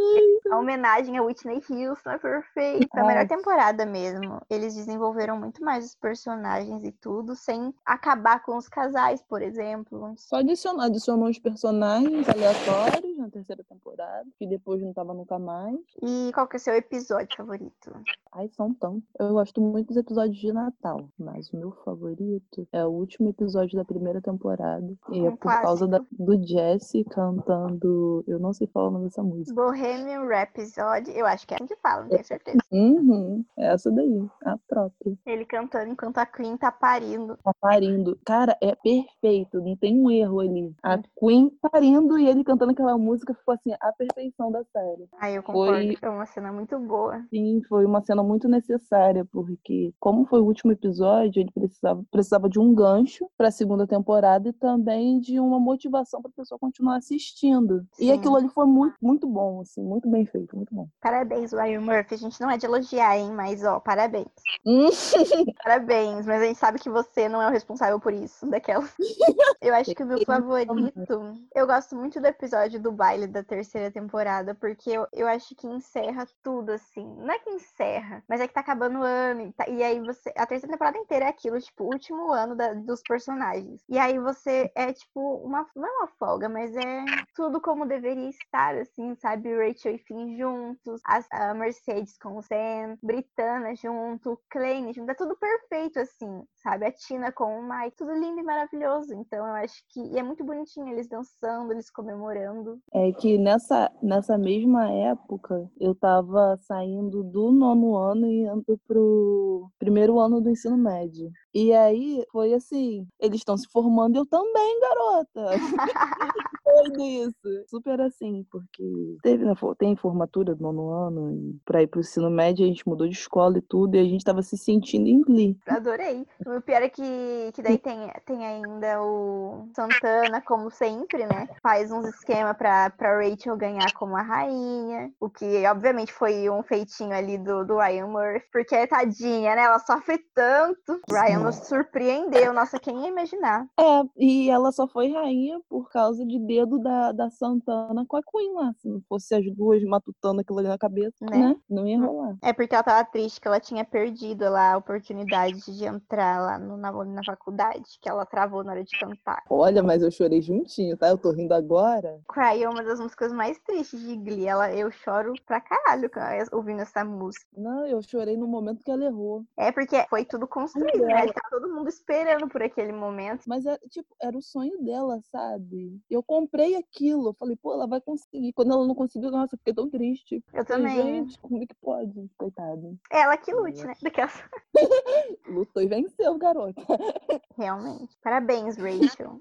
A homenagem a Whitney Houston é perfeita. A melhor temporada mesmo. Eles desenvolveram muito mais os personagens e tudo, sem acabar com os casais, por exemplo.
Só adicionou, adicionou os personagens aleatórios na terceira temporada, que depois não tava nunca mais.
E qual que é o seu episódio favorito?
Ai, são tão. Eu gosto muito dos episódios de Natal, mas o meu favorito é o último episódio da primeira temporada. E é
Um
por causa da- do Jesse cantando. Eu não sei falar o nome dessa música.
Bohemian Rhapsody. Eu acho que é assim que fala, não tenho certeza.
Uhum, essa daí, a própria.
Ele cantando enquanto a Queen tá parindo.
Tá parindo. Cara, é perfeito, não tem um erro ali. A. Queen parindo e ele cantando aquela música ficou assim, a perfeição da série.
Aí eu concordo.
Foi-
É uma cena muito boa.
Sim, foi uma cena muito necessária, porque como foi o último episódio, ele precisava, precisava de um gancho para a segunda temporada e também de uma motivação para a pessoa continuar assistindo. E
Sim.
aquilo ali foi muito, muito bom, assim, muito bem feito, muito bom.
Parabéns, Ryan Murphy. A gente não é de elogiar, hein? Mas, ó, parabéns.
Hum,
Parabéns. Mas a gente sabe que você não é o responsável por isso, daquela. Eu acho que o meu favorito. Eu gosto muito do episódio do baile da terceira temporada, porque eu, eu acho que encerra tudo, assim. Não é que encerra, mas é que tá acabando o ano. E, tá- e aí você. A terceira temporada inteira é aquilo, tipo, último ano da- dos personagens. E aí você é, tipo, uma. Não é uma folga, mas é tudo como deveria estar, assim, sabe? Rachel e Finn juntos, as- a Mercedes com o Sam, Britana junto, Kleine junto, é tudo perfeito, assim, sabe? A Tina com o Mike, tudo lindo e maravilhoso. Então eu acho que e é muito bonitinho eles dançando, eles comemorando.
É que nessa, nessa mesma época eu tava saindo do nono ano e indo pro primeiro ano do ensino médio. E aí foi assim, eles estão se formando eu também, garota. doido isso. Super assim, porque teve, né, tem formatura do nono ano e pra ir pro ensino médio a gente mudou de escola e tudo e a gente tava se sentindo em Glee.
Adorei. O pior é que, que daí tem, tem ainda o Santana, como sempre, né? Faz uns esquemas pra, pra Rachel ganhar como a rainha. O que, obviamente, foi um feitinho ali do, do Ryan Murphy. Porque, tadinha, né? Ela sofre tanto. O Ryan nos surpreendeu. Nossa, quem ia imaginar?
É, e ela só foi rainha por causa de dedo da, da Santana com a Queen lá. Se não fosse as duas matutando aquilo ali na cabeça,
Né?
né? Não ia rolar.
É porque ela tava triste que ela tinha perdido lá a oportunidade de entrar lá no, na, na faculdade, que ela travou na hora de cantar.
Olha, mas eu chorei juntinho, tá? Eu tô rindo agora.
Cry é uma das músicas mais tristes de Glee. Ela, eu choro pra caralho ouvindo essa música.
Não, eu chorei no momento que ela errou.
É porque foi tudo construído, né? Tá todo mundo esperando por aquele momento.
Mas é, tipo, era o sonho dela, sabe? Eu comprei aquilo. Eu falei, pô, ela vai conseguir. Quando ela não conseguiu, nossa, eu fiquei tão triste.
Eu
Falei,
também.
Gente, como é que pode? Coitada.
Ela que lute, né? Daquelas...
Lutou e venceu, garota.
Realmente. Parabéns, Rachel.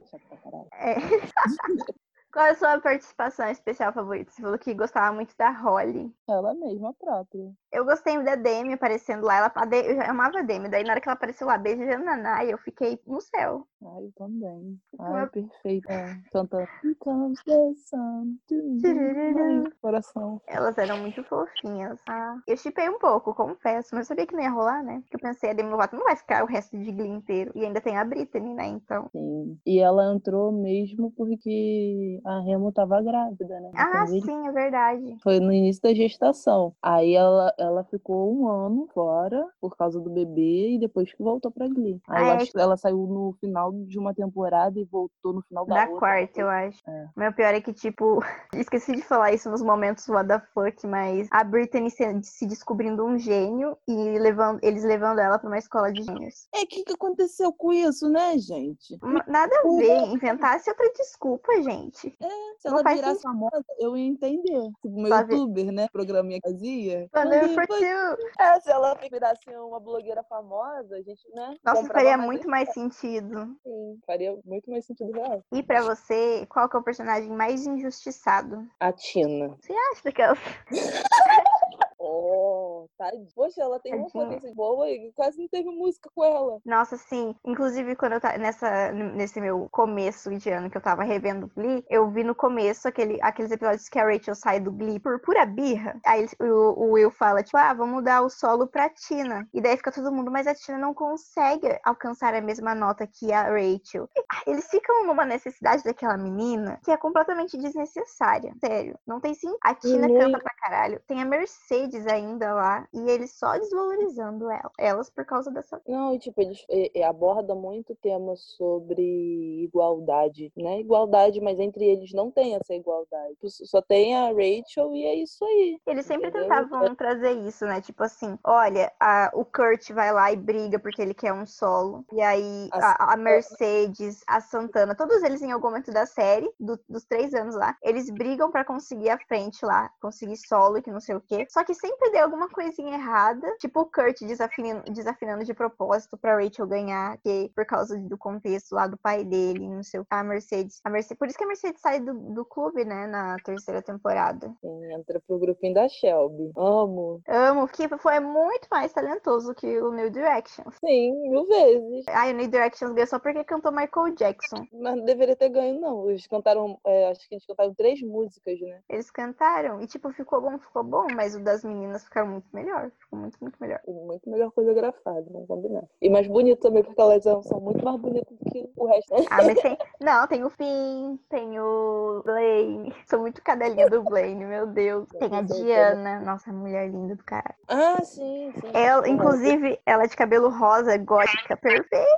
É. Qual é a sua participação especial favorita? Você falou que gostava muito da Holly.
Ela mesma própria.
Eu gostei da Demi aparecendo lá. Ela, eu amava a Demi. Daí na hora que ela apareceu lá beijando a Nai, eu fiquei no céu.
Ai, eu também.
Uma-
Ai, perfeita. Cantando. Here comes the sun. Ai, Coração.
Elas eram muito fofinhas. Ah, eu chipei um pouco, confesso, mas eu sabia que não ia rolar, né? Porque eu pensei, a Demi Lovato não vai ficar o resto de Glee inteiro. E ainda tem a Britney, né? Então.
Sim. E ela entrou mesmo porque a Remo tava grávida, né?
Ah,
Então,
sim, é verdade.
Foi no início da gestação. Aí ela, ela ficou um ano fora por causa do bebê e depois que voltou pra Glee. Aí eu
Ah, é
acho que ela saiu no final de uma temporada e voltou no final da,
Da
outra.
quarta, eu acho.
É.
Meu pior é que, tipo, esqueci de falar isso nos momentos what the fuck, mas a Britney se, se descobrindo um gênio e levando, eles levando ela pra uma escola de gênios.
É, o que, que aconteceu com isso, né, gente?
Uma- Nada a ver, inventasse outra desculpa, gente.
Se
Não
ela virasse famosa, eu ia entender. Tipo, meu
Só ver-
youtuber, né? Programinha que fazia.
Quando
Mandei,
eu for
"Pois
teu-
É, se ela virasse uma blogueira famosa, a gente, né?
Nossa, faria muito mais sentido.
Sim, faria muito mais sentido real.
E pra você, qual que é o personagem mais injustiçado?
A Tina.
Você acha que ela...
Oh, tá. Poxa, ela tem uma
Tadinha.
potência boa e quase não teve música com ela.
Nossa, sim. Inclusive, quando eu tava nessa, nesse meu começo de ano que eu tava revendo Glee, eu vi no começo aquele, aqueles episódios que a Rachel sai do Glee por pura birra. Aí o, o Will fala, tipo, ah, vamos dar o solo pra Tina. E daí fica todo mundo, mas a Tina não consegue alcançar a mesma nota que a Rachel. Ah, Eles ficam numa necessidade daquela menina que é completamente desnecessária. Sério. Não tem sim. A Tina
Muito.
canta pra caralho. Tem a Mercedes ainda lá. E eles só desvalorizando ela, elas por causa dessa
Não, e tipo, eles eh, abordam muito temas sobre igualdade, né? Igualdade, mas entre eles não tem essa igualdade. Só tem a Rachel e é isso aí.
Eles sempre
Entendeu?
tentavam trazer isso, né? Tipo assim, olha, a- o Kurt vai lá e briga porque ele quer um solo. E aí
A
a. Mercedes, a Santana, todos eles em algum momento da série, do- dos três anos lá, eles brigam pra conseguir a frente lá, conseguir solo e que não sei o quê. Só que sempre deu alguma coisinha errada. Tipo o Kurt desafinando, desafinando de propósito pra Rachel ganhar, que por causa do contexto lá do pai dele, não sei o que. A Mercedes. A Mercedes por isso que a Mercedes sai do, do clube, né? Na terceira temporada.
Sim, entra pro grupinho da Shelby. Amo.
Amo, que foi muito mais talentoso que o New Directions.
Sim, mil vezes.
Ai, o New Directions ganhou só porque cantou Michael Jackson.
Mas não deveria ter ganho, não. Eles cantaram, é, acho que eles cantaram três músicas, né?
Eles cantaram e, tipo, ficou bom, ficou bom, mas o das meninas ficaram muito melhor. Ficou muito, muito melhor.
Muito melhor coreografado, vamos combinar. E mais bonito também, porque elas são muito mais bonitas do que o resto.
Ah, mas tem. Não, tem o Finn, tem o Blaine. Sou muito cadelinha do Blaine, meu Deus. Tem a Diana. Nossa, mulher linda do cara.
Ah, sim, sim.
Ela, inclusive, ela é de cabelo rosa, gótica, perfeita.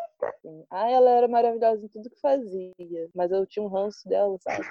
Ah, ela era maravilhosa em tudo que fazia. Mas eu tinha um ranço dela, sabe?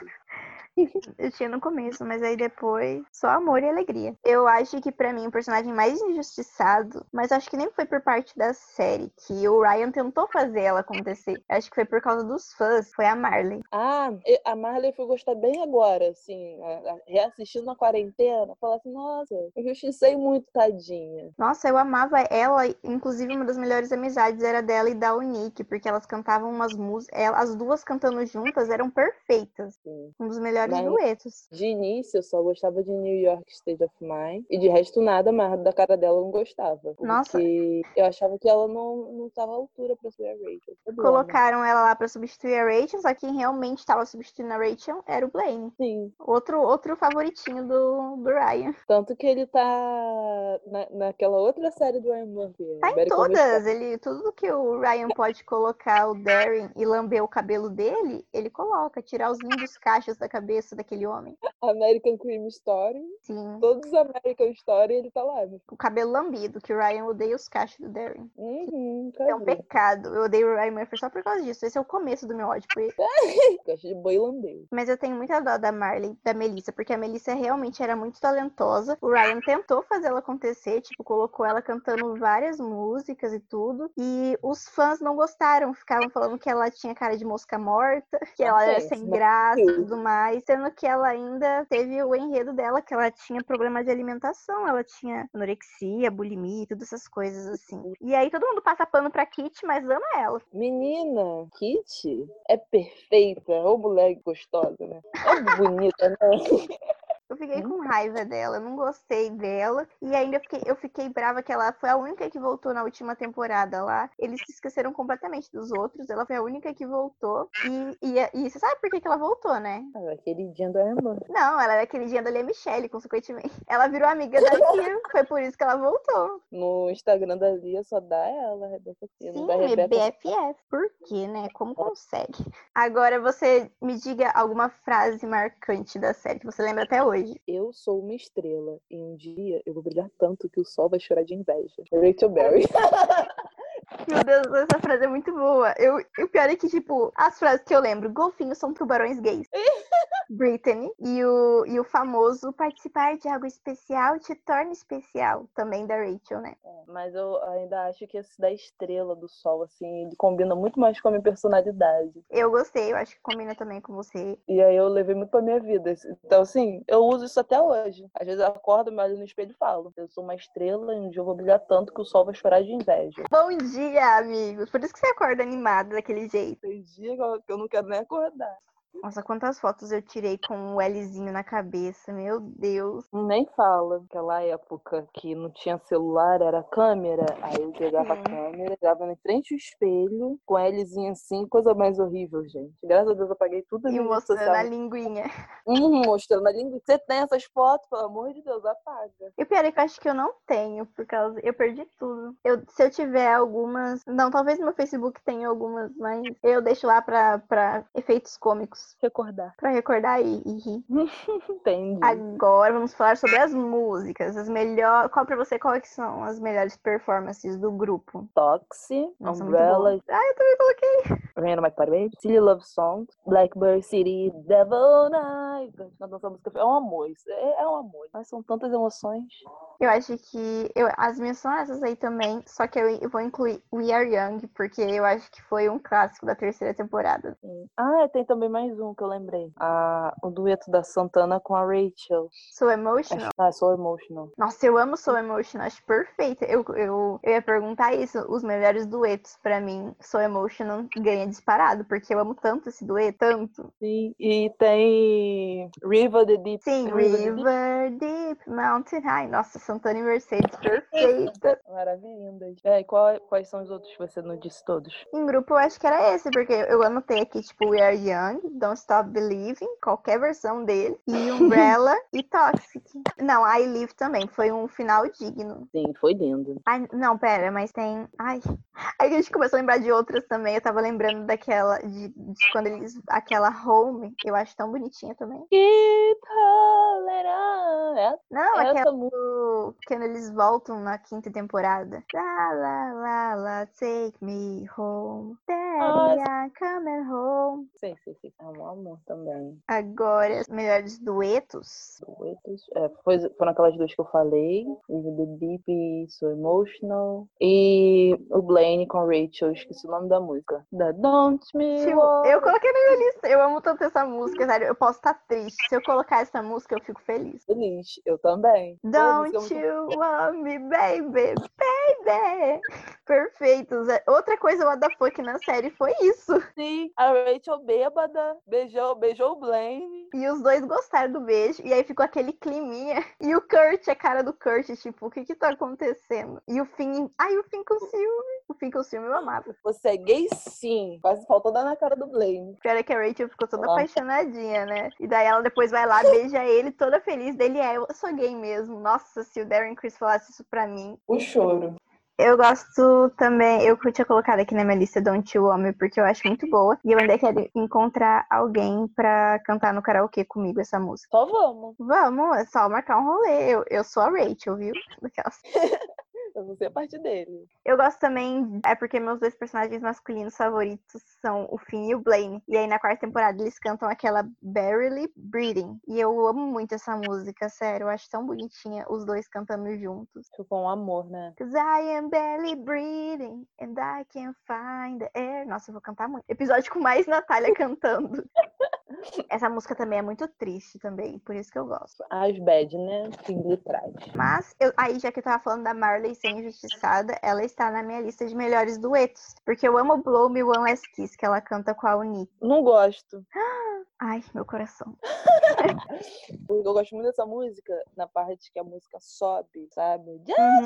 Eu tinha no começo, mas aí depois só amor e alegria. Eu acho que pra mim o personagem mais injustiçado, mas acho que nem foi por parte da série, que o Ryan tentou fazer ela acontecer. Acho que foi por causa dos fãs, foi a Marley.
Ah, a Marley foi gostar bem agora, assim, reassistindo na quarentena, falar assim, nossa, eu justicei muito, tadinha.
Nossa, eu amava ela, inclusive uma das melhores amizades era dela e da Unique, porque elas cantavam umas músicas, as duas cantando juntas eram perfeitas.
Assim.
Um dos melhores
Mas-
duetos.
De início, eu só gostava de New York State of Mind, e de resto nada, mas da cara dela eu não gostava.
Nossa.
Porque eu achava que ela não, não tava à altura pra ser a Rachel. Problema.
Colocaram ela lá pra substituir a Rachel, só que quem realmente estava substituindo a Rachel era o Blaine.
Sim,
Outro, outro favoritinho do, do Ryan.
tanto que ele tá na, naquela outra série do Ryan Murphy.
Tá em todas. Ele, tudo que o Ryan pode colocar o Darren e lamber o cabelo dele, ele coloca. Tirar os lindos cachos da cabeça daquele homem.
American Crime Story.
Sim.
Todos os American Story ele tá lá. né?
O cabelo lambido, que o Ryan odeia os cachos do Darren.
Uhum,
É um pecado. Eu odeio o Ryan Murphy só por causa disso. Esse é o começo do meu ódio por ele.
Gosto de boi lambeiro.
Mas eu tenho muita dó da Marley, da Melissa, porque a Melissa realmente era muito talentosa. O Ryan tentou fazer ela acontecer, tipo, colocou ela cantando várias músicas e tudo. E os fãs não gostaram, ficavam falando que ela tinha cara de mosca morta, que ela era sem graça e tudo mais, sendo que ela ainda teve o enredo dela, que ela tinha problema de alimentação, ela tinha anorexia, bulimia, todas essas coisas assim. E aí todo mundo passa pano pra Kit, mas ama ela.
Menina, Kit é perfeita, ô mulher gostosa, né? É bonita, né?
Eu fiquei com raiva dela, não gostei dela. E ainda fiquei, eu fiquei brava que ela foi a única que voltou na última temporada lá. Eles se esqueceram completamente dos outros. Ela foi a única que voltou. E, e, e você sabe por que, que ela voltou, né?
Ela é queridinha da Emma.
Não, ela era queridinha da Lia Michelle, consequentemente. Ela virou amiga da Lia. foi por isso que ela voltou.
No Instagram da Lia só dá ela, Rebeca.
Sim, da Rebeca... BFF. Por quê, né? Como consegue? Agora você me diga alguma frase marcante da série que você lembra até hoje hoje.
Eu sou uma estrela e um dia eu vou brilhar tanto que o sol vai chorar de inveja. Rachel Berry.
Meu Deus, essa frase é muito boa. Eu, o pior é que, tipo, as frases que eu lembro, golfinhos são tubarões gays. Brittany. E o, e o famoso participar de algo especial te torna especial. Também da Rachel, né?
É, mas eu ainda acho que esse da estrela do sol, assim, ele combina muito mais com a minha personalidade.
Eu gostei, eu acho que combina também com você.
E aí eu levei muito pra minha vida. Então, assim, eu uso isso até hoje. Às vezes eu acordo, me olho no espelho e falo: Eu sou uma estrela e um dia eu vou brilhar tanto que o sol vai chorar de inveja.
Bom dia, amigos! Por isso que você acorda animado daquele jeito.
Tem dia que eu não quero nem acordar.
Nossa, quantas fotos eu tirei com um Lzinho na cabeça, meu Deus.
Nem fala. Aquela época que não tinha celular, era câmera. Aí eu pegava a câmera, pegava em frente ao espelho, com Lzinho assim, coisa mais horrível, gente. Graças a Deus eu apaguei tudo.
E mostrando social. a linguinha.
Uhum, mostrando a linguinha. Você tem essas fotos? Pelo amor de Deus, apaga.
E o pior é que eu acho que eu não tenho, por causa... Eu perdi tudo. Eu, se eu tiver algumas... Não, talvez no meu Facebook tenha algumas, mas eu deixo lá pra, pra efeitos cômicos
recordar.
Pra recordar e, e rir.
Entendi.
Agora vamos falar sobre as músicas. As melhores. Qual pra você, quais são as melhores performances do grupo?
Toxi, Nossa, Umbrella.
Ah, eu também coloquei.
Rain My Parade, Silly Love Song, Blackbird City, Devil Night. Nossa música é um amor. É, é um amor. Mas são tantas emoções.
Eu acho que eu, as minhas são essas aí também, só que eu, eu, vou incluir We Are Young, porque eu acho que foi um clássico da terceira temporada.
Sim. Ah, tem também mais um que eu lembrei. Ah, o dueto da Santana com a Rachel.
So Emotional?
Ah, So Emotional.
Nossa, eu amo So Emotional, acho perfeita. Eu, eu, eu ia perguntar isso, os melhores duetos para mim, So Emotional ganha disparado, porque eu amo tanto esse dueto, tanto.
Sim, e tem River the Deep.
Sim, River, River Deep. Deep, Mountain High. Nossa, Santana e Mercedes, perfeita.
Maravilha. É, e qual, quais são os outros que você não disse todos?
Em grupo eu acho que era esse, porque eu anotei aqui, tipo, We Are Young, Don't Stop Believing, qualquer versão dele, e Umbrella e Toxic. Não, I Live também, foi um final digno.
Sim, foi lindo.
Ai, não, pera, mas tem. Ai. Aí a gente começou a lembrar de outras também. Eu tava lembrando daquela, de, de quando eles. Aquela Home, que eu acho tão bonitinha também.
Keep. É
não, Essa aquela do... quando eles voltam na quinta temporada. La la la la, take me home. Daddy, I'm coming home.
Sim, sim, sim. É um amor também.
Agora, os melhores duetos.
Duetos. É, foi, foram aquelas duas que eu falei. O The Deep e So Emotional. E o Blaine com Rachel. Esqueci o nome da música. Da Don't Me
tipo, Eu coloquei na minha lista. Eu amo tanto essa música, sério. Eu posso estar triste. Se eu colocar essa música, eu fico feliz.
Feliz. Eu também.
Don't you want me, baby, baby. Perfeitos. É, outra coisa o da Fuck na série foi isso.
Sim, a Rachel bêbada beijou, beijou o Blaine.
E os dois gostaram do beijo. E aí ficou aquele climinha. E o Kurt, a cara do Kurt, tipo, o que que tá acontecendo? E o Finn, ai, o Finn com ciúme. O Finn com ciúme eu amava.
Você é gay sim. Quase faltou dar na cara do Blaine.
Pior é que a Rachel ficou toda apaixonadinha, né? E daí ela depois vai lá, beija ele, toda feliz dele. É, eu sou gay mesmo. Nossa, se o Darren Chris falasse isso pra mim.
O choro.
Eu gosto também, eu tinha colocado aqui na minha lista Don't You Me, porque eu acho muito boa. E eu ainda quero encontrar alguém pra cantar no karaokê comigo essa música.
Só vamos.
Vamos, é só marcar um rolê. Eu, eu sou a Rachel, viu? Daquelas.
Eu não sei a parte dele.
Eu gosto também, é porque meus dois personagens masculinos favoritos são o Finn e o Blaine. E aí na quarta temporada eles cantam aquela Barely Breathing. E eu amo muito essa música, sério. Eu acho tão bonitinha os dois cantando juntos.
Ficou um amor, né?
Cause I am barely breathing and I can't find the air. Nossa, eu vou cantar muito. Episódio com mais Natália cantando. Essa música também é muito triste também, por isso que eu gosto.
As bad, né? Fim de trás.
Mas, eu, aí já que eu tava falando da Marley ser injustiçada, ela está na minha lista de melhores duetos. Porque eu amo Blow Me One Last Kiss, que ela canta com a Uni.
Não gosto.
Ai, meu coração.
Eu gosto muito dessa música na parte que a música sobe, sabe?
Uhum.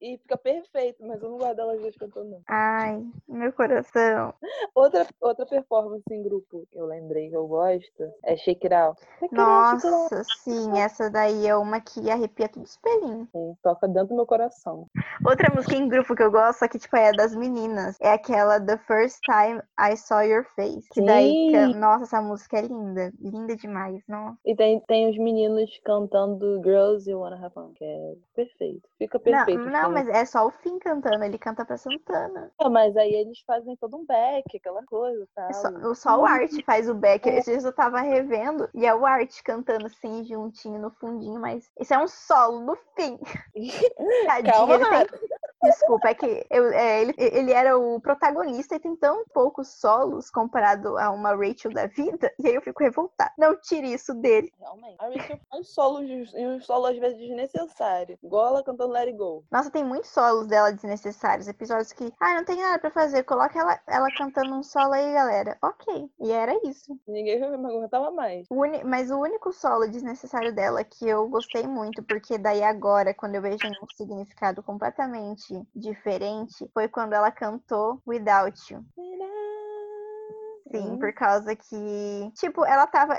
E fica perfeito, mas eu não gosto delas duas cantando, não.
Ai, meu coração.
Outra, outra performance em grupo que eu lembrei que eu gosto é Shake It Out.
Nossa, sim, essa daí é uma que arrepia tudo os pelinhos.
Sim, toca dentro do meu coração.
Outra música em grupo que eu gosto, só que tipo é das meninas, é aquela The First Time I Saw Your Face. Que daí,
Sim.
can- nossa, essa música é linda, linda demais, nossa.
E tem, tem os meninos cantando Girls You Wanna Have Fun, que é perfeito. Fica
Não,
perfeito.
não,
assim.
mas é só o Finn cantando, ele canta pra Santana.
É, mas aí eles fazem todo um back, aquela coisa, tá?
É só, o- só o Art faz o back. Esses dias eu tava revendo e é o Art cantando assim, juntinho no fundinho, mas esse é um solo do Finn. Tadinho,
Calma,
ele tem- Desculpa, é que eu- é, ele, ele era o protagonista e tem tão poucos solos comparado a uma Rachel da vida, e aí eu fico revoltada. Não tire isso dele.
Realmente. A Rachel faz solos e um solo às vezes desnecessário. Igual ela cantando Let It Go.
Nossa, tem muitos solos dela desnecessários. Episódios que, ah, não tem nada pra fazer. Coloca ela, ela cantando um solo aí, galera. Ok. E era isso.
Ninguém me aguentava mais.
O uni- Mas o único solo desnecessário dela que eu gostei muito, porque daí agora, quando eu vejo um significado completamente diferente, foi quando ela cantou Without You. Sim, por causa que, tipo, ela tava,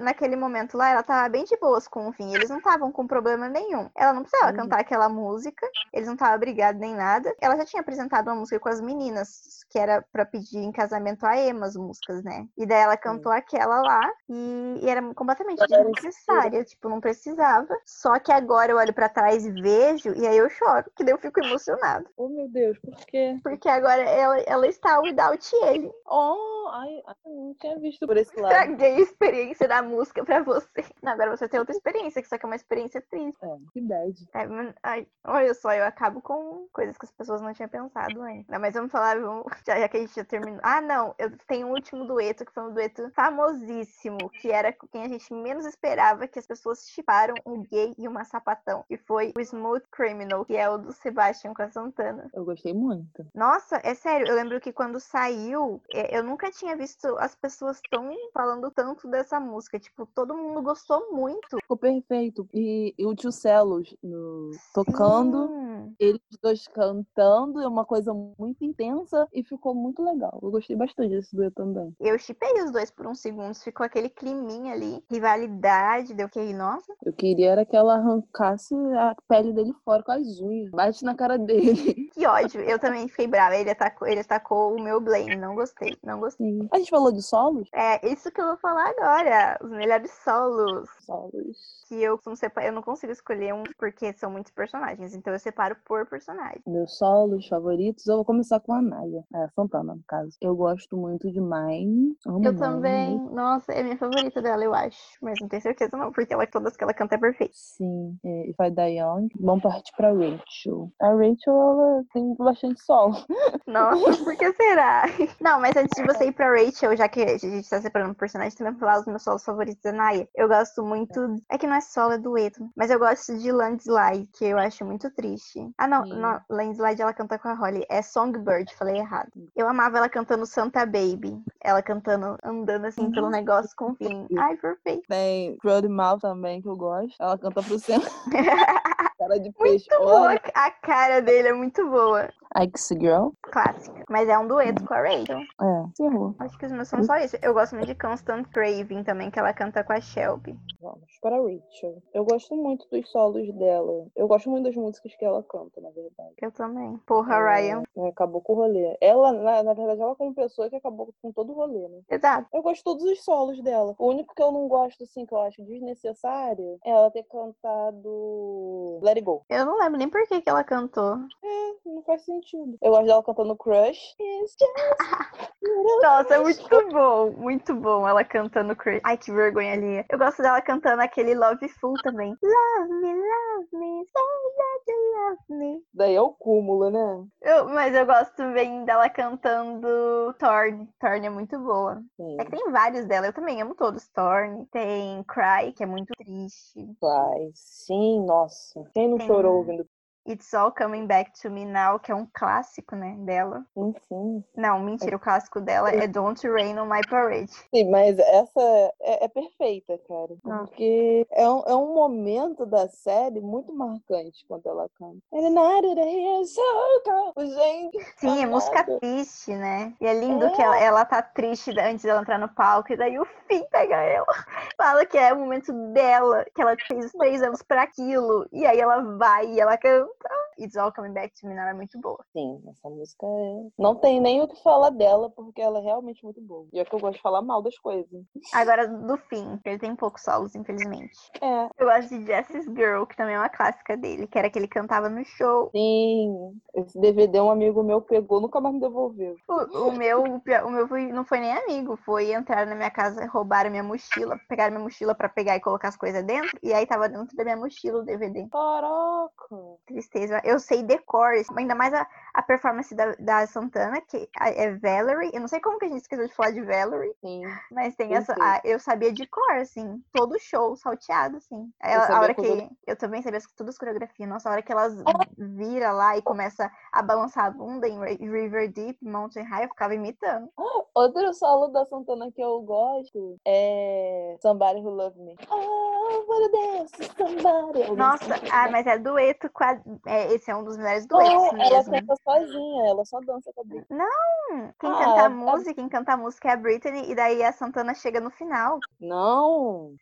naquele momento lá, ela tava bem de boas com o fim. Eles não estavam com problema nenhum. Ela não precisava
Uhum.
cantar aquela música, eles não estavam brigados nem nada. Ela já tinha apresentado uma música com as meninas, que era pra pedir em casamento a Emma as músicas, né? E daí ela cantou aquela lá e, e era completamente desnecessária, tipo, não precisava. Só que agora eu olho pra trás e vejo, e aí eu choro, que daí eu fico emocionada.
Oh, meu Deus, por quê?
Porque agora ela, ela está without ele.
Oh, ai, ai, eu não tinha visto por esse lado.
Estraguei a experiência da música pra você. Não, agora você tem outra experiência, que só que é uma experiência triste.
É, que bad.
É, ai, olha só, eu acabo com coisas que as pessoas não tinham pensado antes. Não, mas vamos falar, vamos- já, já que a gente já terminou. Ah, não, eu tenho um último dueto, que foi um dueto famosíssimo, que era com quem a gente menos esperava que as pessoas chiparam um gay e uma sapatão, que foi o Smooth Criminal, que é o do Sebastian com a Santana.
Eu gostei muito.
Nossa, é sério, eu lembro que quando saiu, é, eu nunca tinha visto as pessoas tão falando tanto dessa música. Tipo, todo mundo gostou muito.
Ficou perfeito. E, e o tio Celos no- tocando, Eles dois cantando, é uma coisa muito intensa e ficou muito legal. Eu gostei bastante desse dueto também.
Eu chipei os dois por uns segundos, ficou aquele climinha ali, rivalidade, deu que nossa.
Eu queria era que ela arrancasse a pele dele fora com as unhas. Bate na cara dele.
Que ódio. Eu também fiquei brava. Ele atacou, ele atacou o meu Blame. Não gostei, não gostei.
Sim. A gente falou de solos?
É isso que eu vou falar agora. Os melhores solos.
Solos.
Que eu não, eu não consigo escolher um porque são muitos personagens. Então eu separo por personagem.
Meus solos favoritos, eu vou começar com a Naya. É, Santana, no caso. Eu gosto muito de Mine.
Eu
Mine.
também. Nossa, é minha favorita dela, eu acho. Mas não tenho certeza, não, porque ela, todas que ela canta é perfeita.
Sim, é, If I Die Young. Vamos partir pra Rachel. A Rachel, ela tem bastante solo.
Nossa, por que será? Não, mas antes de você ir pra Rachel, já que a gente tá separando personagens, também vou falar os meus solos favoritos da Naya. Eu gosto muito. É que não é solo, é dueto. Mas eu gosto de Landslide, que eu acho muito triste. Ah, não,
Sim.
não Landslide ela canta com a Holly. É Songbird, falei errado. Eu amava ela cantando Santa Baby. Ela cantando, andando assim pelo negócio com o Finn. Ai, perfeito.
Tem Crowd Mouth também, que eu gosto. Ela canta pro centro. Cara de peixe.
Muito boa. A cara dele é muito boa.
Ike's Girl.
clássica. Mas é um dueto com a Rachel.
É, se errou.
Acho que os meus são só isso. Eu gosto muito de Constant Craving também, que ela canta com a Shelby.
Vamos para a Rachel. Eu gosto muito dos solos dela. Eu gosto muito das músicas que ela canta, na verdade.
Eu também. Porra,
É,
Ryan.
é, acabou com o rolê. Ela, na, na verdade, ela como pessoa que acabou com todo o rolê, né?
Exato.
Eu gosto de todos os solos dela. O único que eu não gosto, assim, que eu acho desnecessário, é ela ter cantado Let It Go.
Eu não lembro nem por que, que ela cantou.
Não faz sentido. Eu gosto dela cantando Crush.
Nossa, é muito
crush.
bom, muito bom ela cantando Crazy. Ai, que vergonha ali. Eu gosto dela cantando aquele Love Full também. Love me, love me, say that you love me.
Daí é o cúmulo, né?
Eu, mas eu gosto também dela cantando Torn. Torn é muito boa.
Sim.
É que tem vários dela, eu também amo todos. Torn, tem Cry, que é muito triste.
Vai. Sim, nossa. Quem não
Tem.
chorou ouvindo?
It's All Coming Back to Me Now, que é um clássico, né, dela.
Enfim.
Não, mentira, o clássico dela é Don't Rain on My Parade.
Sim, mas essa é, é perfeita, cara.
Ah.
Porque é um, é um momento da série muito marcante quando ela canta. Gente,
Sim, é música triste, né? E é lindo
É.
que ela, ela tá triste antes dela entrar no palco, e daí o fim pega ela. Fala que é o momento dela, que ela fez os três anos pra aquilo. E aí ela vai e ela canta. It's All Coming Back to Me Now é muito boa.
sim, essa música é. Não tem nem o que falar dela, porque ela é realmente muito boa. E é que eu gosto de falar mal das coisas.
Agora, do fim, ele tem poucos solos, infelizmente.
É,
Eu gosto de Jess's Girl, que também é uma clássica dele, que era que ele cantava no show.
sim. Esse DVD um amigo meu pegou, nunca mais me devolveu.
O, o meu, o meu foi- não foi nem amigo, foi entrar na minha casa, roubaram minha mochila, pegaram minha mochila pra pegar e colocar as coisas dentro, e aí tava dentro da minha mochila o DVD.
Caraca!
Tristeza. Eu sei decor, ainda mais a, a performance da, da Santana, que a- é Valerie. Eu não sei como que a gente esqueceu de falar de Valerie,
Sim.
mas tem
Eu
essa.
sei.
ah, eu sabia de cor, assim, todo o show salteado, assim. A hora que. Eu também sabia todas as coreografias. Nossa, a hora que elas vira lá e começa a balançar a bunda em Ri- River Deep, Mountain High, eu ficava imitando.
Outro solo da Santana que eu gosto é Somebody Who Love Me. I wanna dance with somebody.
Nossa, ah, mas é dueto com a. É, esse é um dos melhores duetos
É, ela
mesmo.
canta sozinha, ela só dança com a Britney.
Hum, Quem
Ah,
canta a
a-
música, quem canta a música é a Britney, e daí a Santana chega no final.
Não!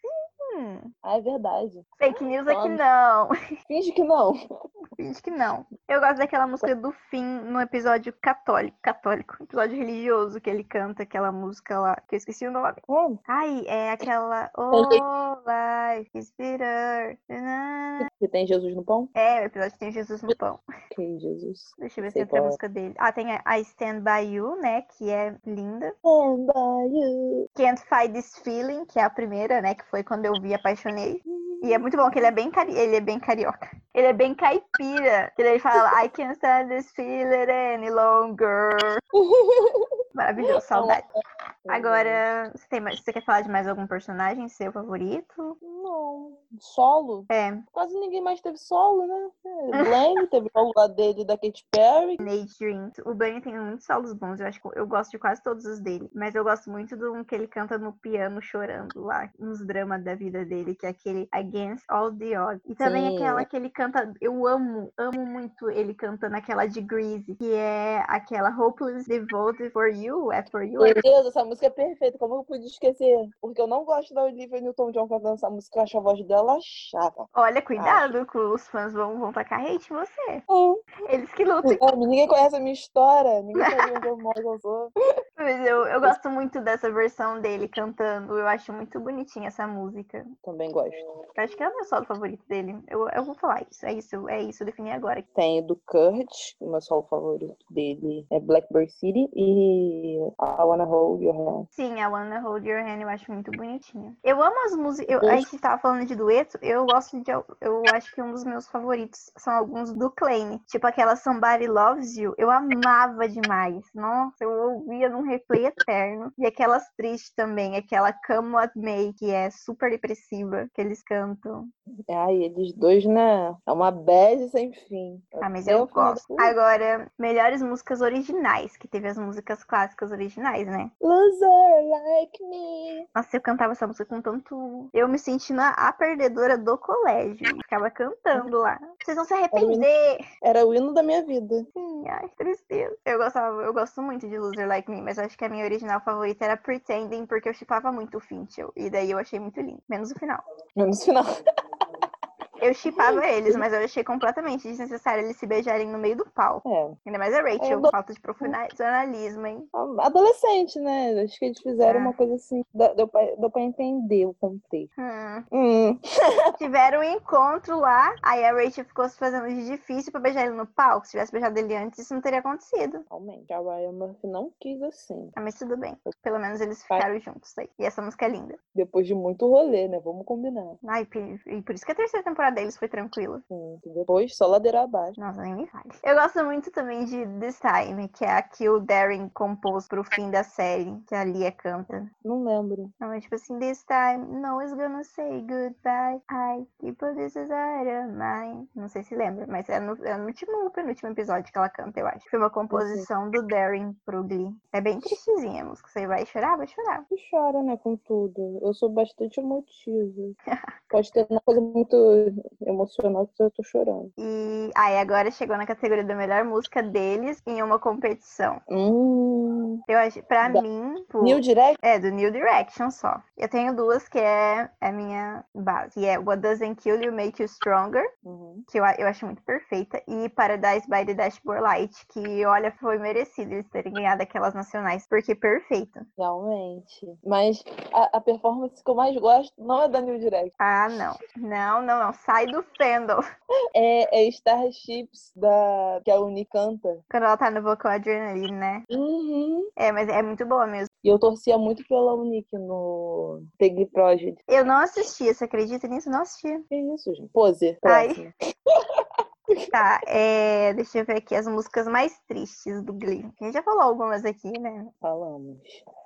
Hum,
Ah, é verdade.
fake news aqui
Vamos.
não.
Finge que não.
Finge que não. Eu gosto daquela música do fim no episódio católico, católico, episódio religioso que ele canta aquela música lá, que eu esqueci o nome.
Hum,
Ai, é aquela Oh, life is bitter.
Que tem Jesus no pão?
É, o episódio tem Jesus no pão.
Que Jesus.
Deixa eu ver se
Sei
tem outra
é.
música dele. Ah, tem a I Stand By You, né, que é linda.
Stand by you.
Can't Fight This Feeling, que é a primeira, né? Que foi quando eu vi Apaixonei. E é muito bom que ele é bem, cari... ele é bem carioca. Ele é bem caipira. Que ele fala I can't stand this feeling any longer. Maravilhoso, saudade. Agora, você, tem mais... você quer falar de mais algum personagem seu favorito?
Não. Solo?
É,
Quase ninguém mais teve solo, né? É, Blaine teve o lugar dele da Katy Perry.
Nate Dream. O Bunny tem muitos solos bons. Eu acho que eu gosto de quase todos os dele. Mas eu gosto muito do um que ele canta no piano chorando lá, nos dramas da vida dele, que é aquele Against All the Odds. E também
Sim.
aquela que ele canta. Eu amo, amo muito ele cantando aquela de Greasy, que é aquela Hopeless Devoted for You. É for you?
Meu Deus, essa música é perfeita. Como eu pude esquecer? Porque eu não gosto da Olivia Newton-John cantando essa música. Eu acho a voz dela chata.
Olha, cuidado, que os fãs vão, vão tacar hate em você.
Hum,
Eles que lutem.
é, ninguém conhece a minha história. Ninguém sabe onde eu moro, eu sou.
Mas eu, eu gosto muito dessa versão dele cantando. Eu acho muito bonitinha essa música.
Também gosto.
Acho que é o meu solo favorito dele. Eu, eu vou falar isso. É isso, é isso, eu defini agora.
Tem do Kurt, o meu solo favorito dele é Blackbird City e I Wanna Hold Your Hand.
Sim, a Wanna Hold Your Hand eu acho muito bonitinha. Eu amo as músicas. A gente tava falando de dueto, eu gosto de. Eu acho que um dos meus favoritos são alguns do Klein. Tipo aquela Somebody Loves You. Eu amava demais. Nossa, eu ouvia num replay eterno. E aquelas tristes também, aquela Come What May, que é super depressiva, que eles cantam.
Ai, eles dois, né? É uma bad sem fim.
Ah, mas eu
o do-
gosto. Agora, melhores músicas originais, que teve as músicas clássicas originais, né?
Lose loser like me.
Nossa, eu cantava essa música com tanto. Eu me sentindo a, perdedora do colégio. Ficava cantando lá. Vocês vão se arrepender.
Era o hino da minha vida.
Sim, ai, tristeza. Eu gostava, eu gosto muito de Loser Like Me, mas acho que a minha original favorita era Pretending, porque eu chipava muito o Finchel. E daí eu achei muito lindo. Menos o final.
Menos no final.
Eu chipava eles, mas eu achei completamente desnecessário eles se beijarem no meio do palco.
É.
Ainda mais a Rachel,
É,
falta de profissionalismo, hein?
Adolescente, né? Acho que eles fizeram
É.
uma coisa assim. Deu pra, deu pra entender o contexto.
Hum.
Hum.
Tiveram um encontro lá, aí a Rachel ficou se fazendo de difícil pra beijar ele no palco. Se tivesse beijado ele antes, isso não teria acontecido.
Realmente. A Ryan Murphy não quis assim.
Ah, mas tudo bem. Pelo menos eles
Vai.
ficaram juntos aí. E essa música é linda.
Depois de muito rolê, né? Vamos combinar.
Ai, e por isso que a terceira temporada deles foi tranquila.
Sim. Depois, só ladeira abaixo.
Nossa, nem me fale. Eu gosto muito também de This Time, que é a que o Darren compôs pro fim da série, que a Lia canta.
Não lembro.
Não, é tipo assim, This time, no one's gonna say goodbye. I keep this desire of mine. Não sei se lembra, mas é no, é no último, penúltimo episódio que ela canta, eu acho. Foi uma composição do Darren pro Glee. É bem tristezinha a música. Você vai chorar? Vai chorar.
Tu chora, né? Com tudo. Eu sou bastante emotiva. Pode ter uma coisa muito emocional que eu tô chorando.
E aí agora chegou na categoria da melhor música deles em uma competição.
Hum.
Eu acho, pra
Da-
mim,
New Direct?
é do New Direction só. Eu tenho duas que é a minha base, que é What Doesn't Kill You Make You Stronger,
Uhum.
que eu, eu acho muito perfeita, e Paradise by the Dashboard Light, que olha, foi merecido eles terem ganhado aquelas nacionais, porque perfeita.
Realmente. Mas a, a performance que eu mais gosto não é da New Direct.
Ah, não. Não, não, não. Sai do fandom.
É, é Starships da que a Uni canta.
Quando ela tá no vocal Adrenaline, né?
Uhum.
É, mas é muito boa mesmo.
E eu torcia muito pela Unique no The Glee Project.
Eu não assisti, você acredita nisso? Não assisti.
Que isso, gente? Pose.
Ai. Tá, é, deixa eu ver aqui as músicas mais tristes do Glee. A gente já falou algumas aqui, né?
Falamos.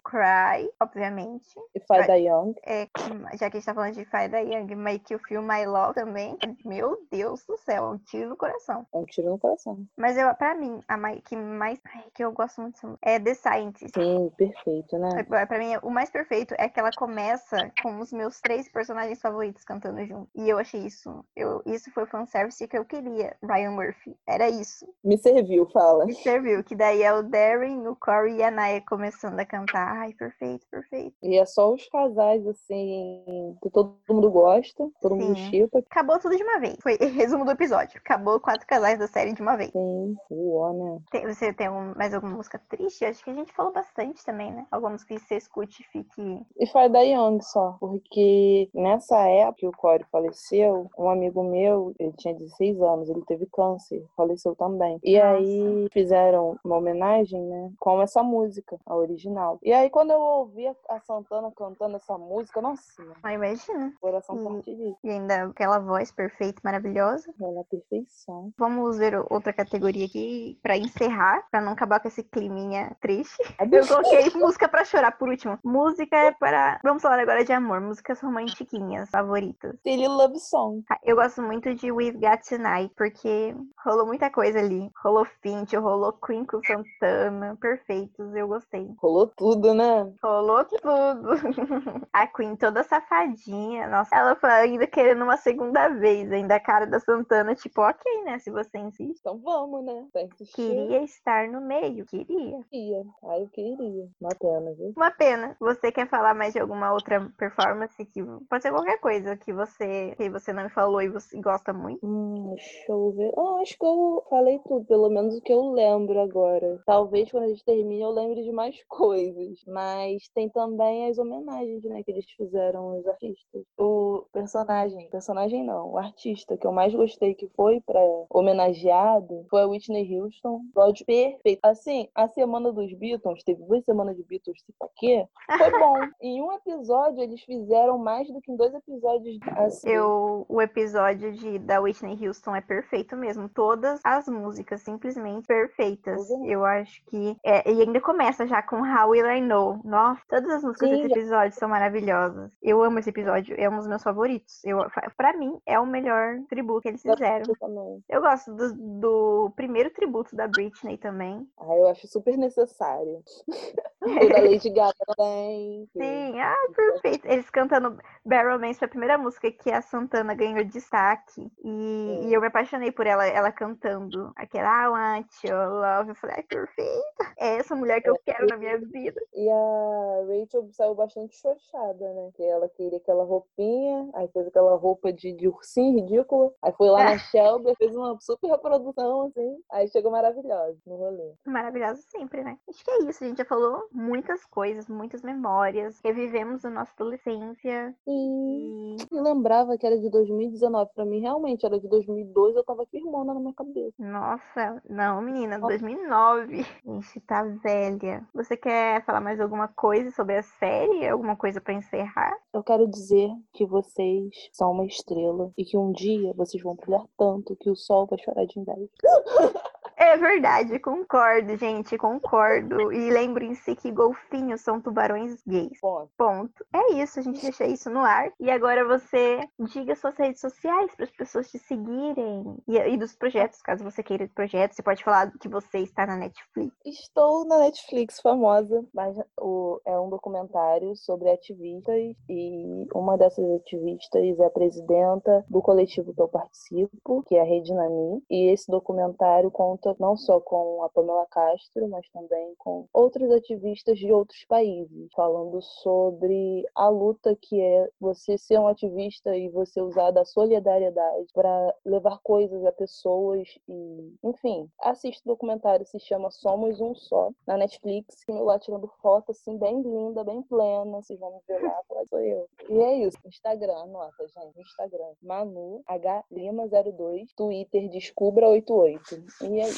Cry, obviamente.
E Fai da Young.
É, já que a gente tá falando de Fire da Young, Make You Feel My Love também. Meu Deus do céu, é um tiro no coração.
Um tiro no coração.
Mas eu, pra mim, a que mais. Ai, que eu gosto muito é The Scientist.
Sim, perfeito, né?
É, Pra mim, o mais perfeito é que ela começa com os meus três personagens favoritos cantando junto. E eu achei isso. Eu, isso foi o fanservice que eu queria, Ryan Murphy. Era isso.
Me serviu, fala.
Me serviu. Que daí é o Darren, o Corey e a Naya começando a cantar. Ai, perfeito, perfeito.
E é só os casais, assim, que todo mundo gosta, todo mundo
Sim.
chipa.
Acabou tudo de uma vez. Foi resumo do episódio. Acabou quatro casais da série de uma vez.
Sim, uó, né?
Tem- você tem um- mais alguma música triste? Acho que a gente falou bastante também, né? Alguma música que você escute e fique.
E Fai da Young só, porque nessa época que o Corey faleceu, um amigo meu, ele tinha 16 anos, ele teve câncer, faleceu também. E
Nossa.
aí fizeram uma homenagem, né, com essa música, a original. E aí quando eu ouvi a- Santana cantando essa música, nossa,
Ah, imagina.
coração
Hum.
parte disso.
E ainda aquela voz perfeita, maravilhosa.
Ela é perfeição.
Vamos ver outra categoria aqui pra encerrar, pra não acabar com esse climinha triste. Eu coloquei música pra chorar por último. Música é para. Vamos falar agora de amor, músicas romantiquinhas favoritas.
Silly Love Song.
Ah, Eu gosto muito de We've Got Tonight, porque rolou muita coisa ali. Rolou Finch, rolou Queen com Santana, perfeitos, eu gostei.
Rolou tudo, né?
Rolou tudo. A Queen toda safadinha, nossa. Ela foi ainda querendo uma segunda vez, ainda a cara da Santana, tipo, ok, né, se você insiste.
Então vamos, né?
Queria estar no meio, queria.
Queria. Ai, eu queria. Uma pena, viu?
Uma pena. Você quer falar mais de alguma outra performance que pode ser qualquer coisa que você que você não me falou e você gosta muito?
Hum, deixa eu ver. Ah, acho que eu falei tudo, pelo menos o que eu lembro agora. Talvez quando a gente termine eu lembre de mais coisas. Mas tem também as homenagens, né, que eles fizeram aos artistas. O personagem, personagem não, o artista que eu mais gostei que foi pra homenageado foi a Whitney Houston. Episódio perfeito. Assim, a semana dos Beatles, teve duas semanas de Beatles, tipo quê? Foi bom. em um episódio eles fizeram mais do que em dois episódios assim.
Eu, o episódio de, da Whitney Houston é perfeito mesmo. Todas as músicas simplesmente perfeitas. Eu acho que. é, e ainda começa já com How Will I Know. Nossa, todas as músicas
Sim,
desse episódio são maravilhosas. Eu amo esse episódio, é um dos meus favoritos. Eu, pra mim, é o melhor tributo que eles fizeram.
Eu.
Eu gosto do, do primeiro tributo da Britney também.
Ah, eu acho super necessário. o da Lady Gaga também.
Sim, ah, perfeito. Eles cantando Barrel Man foi a primeira música que a Santana ganhou destaque. E, e eu me apaixonei por ela, ela cantando aquela I want your love. Eu falei, ai, perfeita. É essa mulher que eu quero na minha vida.
E a Rachel saiu bastante chochada, né? Que ela queria aquela roupinha, aí fez aquela roupa de, de ursinho ridícula. Aí foi lá na Shelby, fez uma super reprodução, assim. Aí chegou maravilhosa no rolê.
Maravilhosa sempre, né? Acho que é isso. A gente já falou muitas coisas, muitas memórias. Revivemos a nossa adolescência.
E eu lembrava que era de 2019. Pra mim, realmente, era de 2002. Eu tava firmona na minha cabeça.
Nossa, não, menina, 2009. Gente, tá velha. Você quer falar mais alguma coisa sobre a série? Alguma coisa pra encerrar?
Eu quero dizer que vocês são uma estrela e que um dia vocês vão brilhar tanto que o sol vai chorar de inveja.
É verdade, concordo, gente, concordo. E lembrem-se que golfinhos são tubarões gays.
Ponto.
Ponto. É isso, a gente deixa isso no ar. E agora você diga suas redes sociais para as pessoas te seguirem. E, e, dos projetos, caso você queira projetos. Você pode falar que você está na Netflix.
Estou na Netflix, famosa, mas o, é um documentário sobre ativistas. E uma dessas ativistas é a presidenta do coletivo que eu participo, que é a Rede Nani. E esse documentário conta não só com a Pamela Castro, mas também com outros ativistas de outros países, falando sobre a luta que é você ser um ativista e você usar da solidariedade para levar coisas a pessoas e, enfim, assiste o documentário, se chama Somos Um Só, na Netflix, e lá tirando foto assim bem linda, bem plena, vocês vão me ver lá, falar sou eu. E é isso, Instagram, anota, gente, Instagram, Manu H Lima 02, Twitter Descubra 88. E é isso.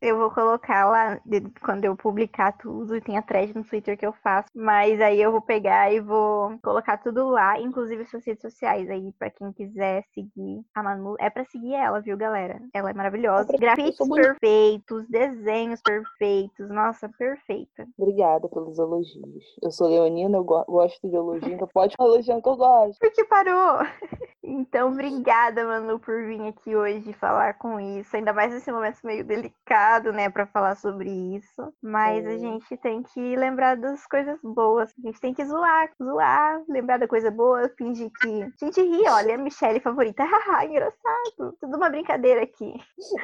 Eu vou colocar lá quando eu publicar tudo, tem a thread no Twitter que eu faço, mas aí eu vou pegar e vou colocar tudo lá, inclusive suas redes sociais aí para quem quiser seguir a Manu, é para seguir ela, viu, galera? Ela é maravilhosa. É Grafites perfeitos, desenhos perfeitos. Nossa, perfeita.
Obrigada pelos elogios. Eu sou leonina, eu gosto de elogio, então pode elogiar que eu gosto.
Porque parou. Então, obrigada, Manu, por vir aqui hoje falar com isso. Ainda mais nesse momento meio delicado, né, para falar sobre isso. Mas a gente tem que lembrar das coisas boas. A gente tem que zoar, zoar, lembrar da coisa boa, fingir que. A gente ri, olha, a Michelle favorita. Haha, engraçado. Tudo uma brincadeira aqui.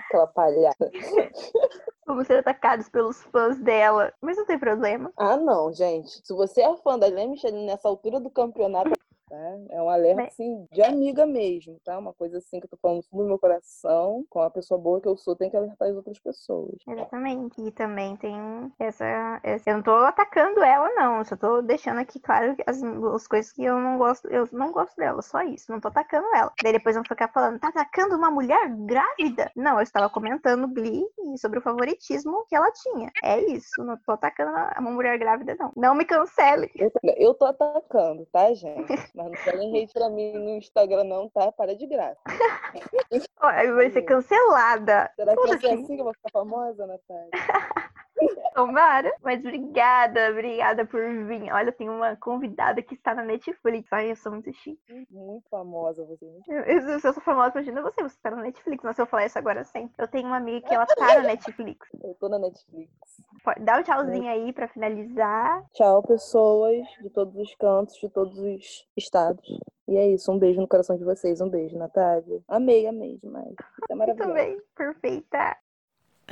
Aquela palhaça.
Vamos ser atacados pelos fãs dela. Mas não tem problema.
Ah, não, gente. Se você é fã da Michelle nessa altura do campeonato, Tá? É um alerta, assim, de amiga mesmo, tá? Uma coisa assim que eu tô falando do meu coração, com a pessoa boa que eu sou, tem que alertar as outras pessoas.
Exatamente. E também tem essa, essa... Eu não tô atacando ela, não. Eu só tô deixando aqui claro as, as coisas que eu não gosto. Eu não gosto dela, só isso. Não tô atacando ela. Daí depois vão ficar falando, tá atacando uma mulher grávida? Não, eu estava comentando Glee sobre o favoritismo que ela tinha. É isso. Não tô atacando uma mulher grávida, não. Não me cancele.
Eu, eu tô atacando, tá, gente? Mas não falem hate pra mim no Instagram, não, tá? Para de graça.
vai ser cancelada.
Será que vai ser assim que eu vou ficar famosa, Natália?
Tomara. Mas obrigada, obrigada por vir. Olha, tem uma convidada que está na Netflix. Ai, eu sou muito chique.
Muito famosa você.
Eu, eu, eu sou famosa, imagina você, você está na Netflix. Mas se eu falar isso agora sempre. Eu tenho uma amiga que ela tá na Netflix.
Eu tô na Netflix.
Dá um tchauzinho aí pra finalizar.
Tchau, pessoas de todos os cantos, de todos os estados. E é isso, um beijo no coração de vocês. Um beijo, Natália. Amei, amei demais. É maravilhoso.
Também, perfeita.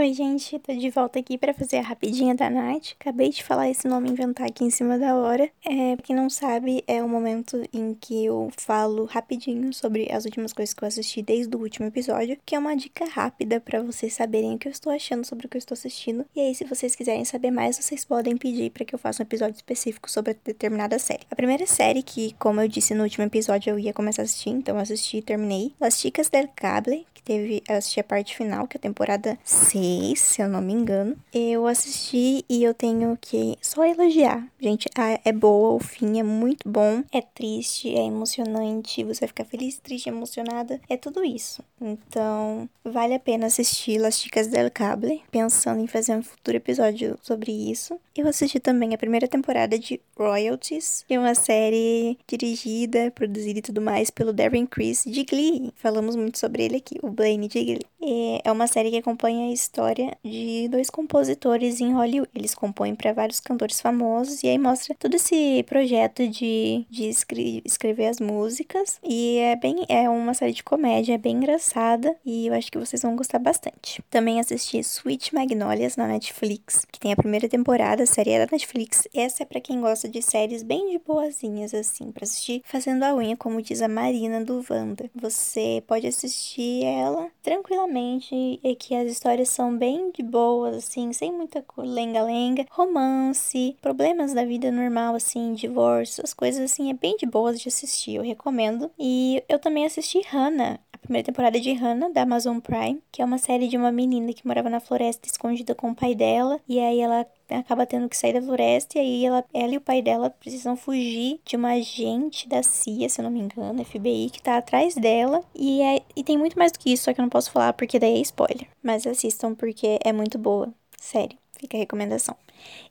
Oi, gente, tô de volta aqui para fazer a rapidinha da Nath. Acabei de falar esse nome inventar aqui em cima da hora. É, pra quem não sabe, é o momento em que eu falo rapidinho sobre as últimas coisas que eu assisti desde o último episódio, que é uma dica rápida para vocês saberem o que eu estou achando sobre o que eu estou assistindo. E aí, se vocês quiserem saber mais, vocês podem pedir para que eu faça um episódio específico sobre determinada série. A primeira série que, como eu disse no último episódio, eu ia começar a assistir, então assisti e terminei. Las Chicas del Cable, que teve, eu assisti a parte final, que é a temporada 6, se eu não me engano. Eu assisti e eu tenho que só elogiar. Gente, é boa, o fim é muito bom. É triste, é emocionante, você vai ficar feliz, triste, emocionada. É tudo isso. Então, vale a pena assistir Las Chicas del Cable, pensando em fazer um futuro episódio sobre isso. Eu assisti também a primeira temporada de Royalties, que é uma série dirigida, produzida e tudo mais pelo Darren Criss de Glee. Falamos muito sobre ele aqui. O
Blaine de Glee. É uma série que acompanha a história de dois compositores em Hollywood. Eles compõem para vários cantores famosos e aí mostra todo esse projeto de, de escre escrever as músicas. E é bem é uma série de comédia, é bem engraçada e eu acho que vocês vão gostar bastante. Também assisti Sweet Magnolias na Netflix, que tem a primeira temporada, a série é da Netflix. Essa é para quem gosta de séries bem de boazinhas assim, para assistir fazendo a unha, como diz a Marina do Wanda. Você pode assistir ela tranquilamente e que as histórias são bem de boas assim, sem muita lenga-lenga, romance, problemas da vida normal assim, divórcio, as coisas assim, é bem de boas de assistir, eu recomendo. E eu também assisti Hannah, primeira temporada de Hannah, da Amazon Prime, que é uma série de uma menina que morava na floresta escondida com o pai dela, e aí ela acaba tendo que sair da floresta, e aí ela, ela e o pai dela precisam fugir de uma agente da CIA, se eu não me engano, FBI, que tá atrás dela, e, é, e tem muito mais do que isso, só que eu não posso falar porque daí é spoiler. Mas assistam porque é muito boa, sério, fica a recomendação.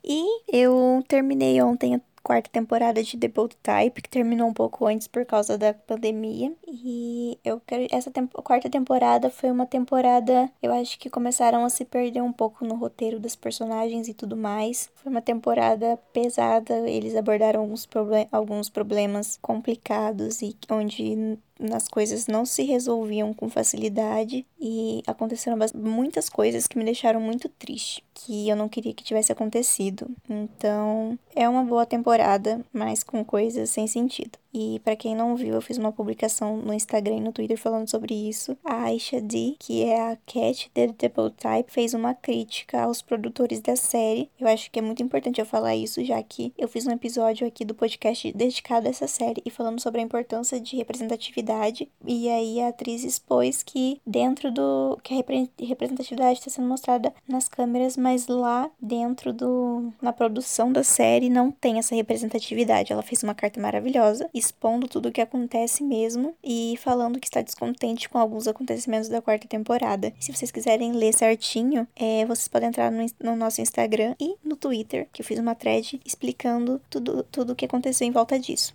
E eu terminei ontem quarta temporada de The Bold Type, que terminou um pouco antes por causa da pandemia. E eu quero. Essa temp quarta temporada foi uma temporada. Eu acho que começaram a se perder um pouco no roteiro dos personagens e tudo mais. Foi uma temporada pesada. Eles abordaram alguns, problem alguns problemas complicados e onde as coisas não se resolviam com facilidade e aconteceram muitas coisas que me deixaram muito triste, que eu não queria que tivesse acontecido. Então, é uma boa temporada, mas com coisas sem sentido. E para quem não viu, eu fiz uma publicação no Instagram e no Twitter falando sobre isso. A Aisha D, que é a Cat The Double Type, fez uma crítica aos produtores da série. Eu acho que é muito importante eu falar isso, já que eu fiz um episódio aqui do podcast dedicado a essa série e falando sobre a importância de representatividade. E aí a atriz expôs que dentro do que a representatividade está sendo mostrada nas câmeras, mas lá dentro do na produção da série não tem essa representatividade. Ela fez uma carta maravilhosa expondo tudo o que acontece mesmo e falando que está descontente com alguns acontecimentos da quarta temporada. Se vocês quiserem ler certinho, é, vocês podem entrar no, no, nosso Instagram e no Twitter, que eu fiz uma thread explicando tudo, tudo o que aconteceu em volta disso.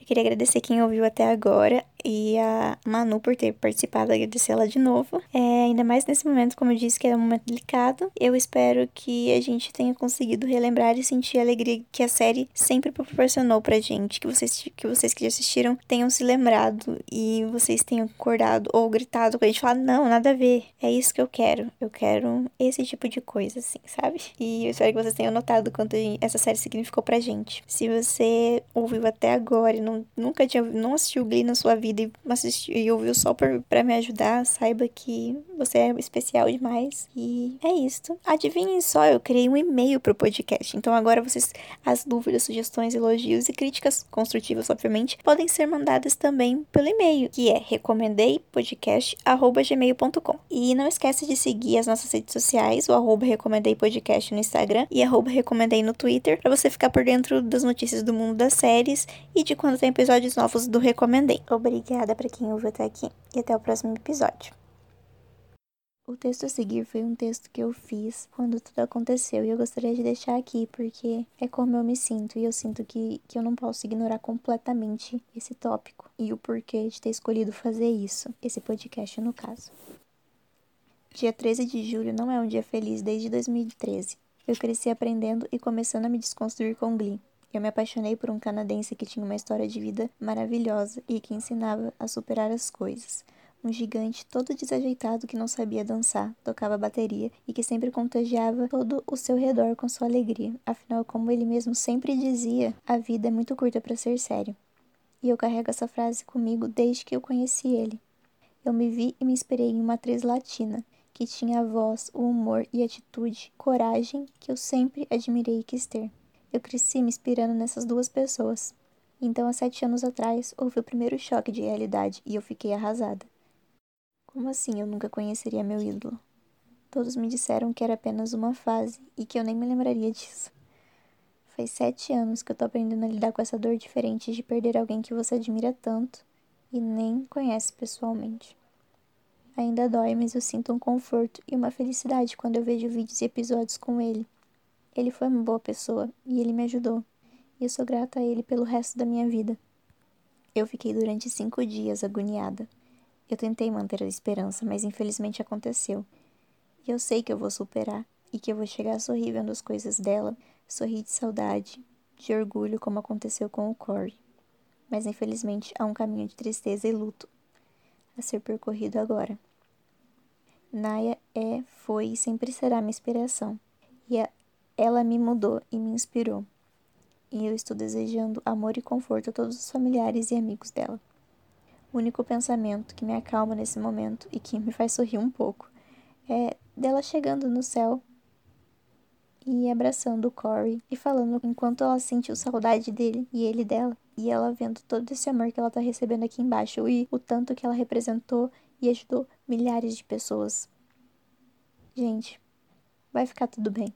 Eu queria agradecer quem ouviu até agora e a Manu por ter participado, agradecer ela de novo. É, ainda mais nesse momento, como eu disse, que é um momento delicado. Eu espero que a gente tenha conseguido relembrar e sentir a alegria que a série sempre proporcionou pra gente. Que vocês que, vocês que já assistiram tenham se lembrado e vocês tenham acordado ou gritado com a gente falar: não, nada a ver, é isso que eu quero. Eu quero esse tipo de coisa, assim, sabe? E eu espero que vocês tenham notado quanto essa série significou pra gente. Se você ouviu até agora e não, nunca tinha, não assistiu Glee na sua vida, vida e, assistiu, e ouviu só para me ajudar, saiba que você é especial demais. E é isso. Adivinhem só, eu criei um e-mail pro podcast. Então agora vocês, as dúvidas, sugestões, elogios e críticas construtivas, obviamente, podem ser mandadas também pelo e-mail, que é recomendeipodcast.gmail.com. E não esquece de seguir as nossas redes sociais, o arroba recomendeipodcast no Instagram e arroba recomendei no Twitter, para você ficar por dentro das notícias do mundo das séries e de quando tem episódios novos do Recomendei. Obrigada Obrigada para quem ouviu até aqui e até o próximo episódio. O texto a seguir foi um texto que eu fiz quando tudo aconteceu e eu gostaria de deixar aqui porque é como eu me sinto e eu sinto que, que eu não posso ignorar completamente esse tópico e o porquê de ter escolhido fazer isso, esse podcast no caso. Dia 13 de julho não é um dia feliz desde 2013. Eu cresci aprendendo e começando a me desconstruir com Glee. Eu me apaixonei por um canadense que tinha uma história de vida maravilhosa e que ensinava a superar as coisas. Um gigante todo desajeitado que não sabia dançar, tocava bateria e que sempre contagiava todo o seu redor com sua alegria. Afinal, como ele mesmo sempre dizia, a vida é muito curta para ser sério. E eu carrego essa frase comigo desde que eu conheci ele. Eu me vi e me inspirei em uma atriz latina, que tinha a voz, o humor e atitude, coragem que eu sempre admirei e quis ter. Eu cresci me inspirando nessas duas pessoas. Então, há sete anos atrás, houve o primeiro choque de realidade e eu fiquei arrasada. Como assim eu nunca conheceria meu ídolo? Todos me disseram que era apenas uma fase e que eu nem me lembraria disso. Faz sete anos que eu tô aprendendo a lidar com essa dor diferente de perder alguém que você admira tanto e nem conhece pessoalmente. Ainda dói, mas eu sinto um conforto e uma felicidade quando eu vejo vídeos e episódios com ele. Ele foi uma boa pessoa e ele me ajudou. E eu sou grata a ele pelo resto da minha vida. Eu fiquei durante cinco dias agoniada. Eu tentei manter a esperança, mas infelizmente aconteceu. E eu sei que eu vou superar e que eu vou chegar vendo as coisas dela, sorrir de saudade, de orgulho, como aconteceu com o Corey. Mas infelizmente há um caminho de tristeza e luto a ser percorrido agora. Naya é, foi e sempre será minha inspiração. E a, ela me mudou e me inspirou. E eu estou desejando amor e conforto a todos os familiares e amigos dela. O único pensamento que me acalma nesse momento e que me faz sorrir um pouco é dela chegando no céu e abraçando o Corey e falando enquanto ela sentiu saudade dele e ele dela. E ela vendo todo esse amor que ela tá recebendo aqui embaixo e o tanto que ela representou e ajudou milhares de pessoas. Gente, vai ficar tudo bem.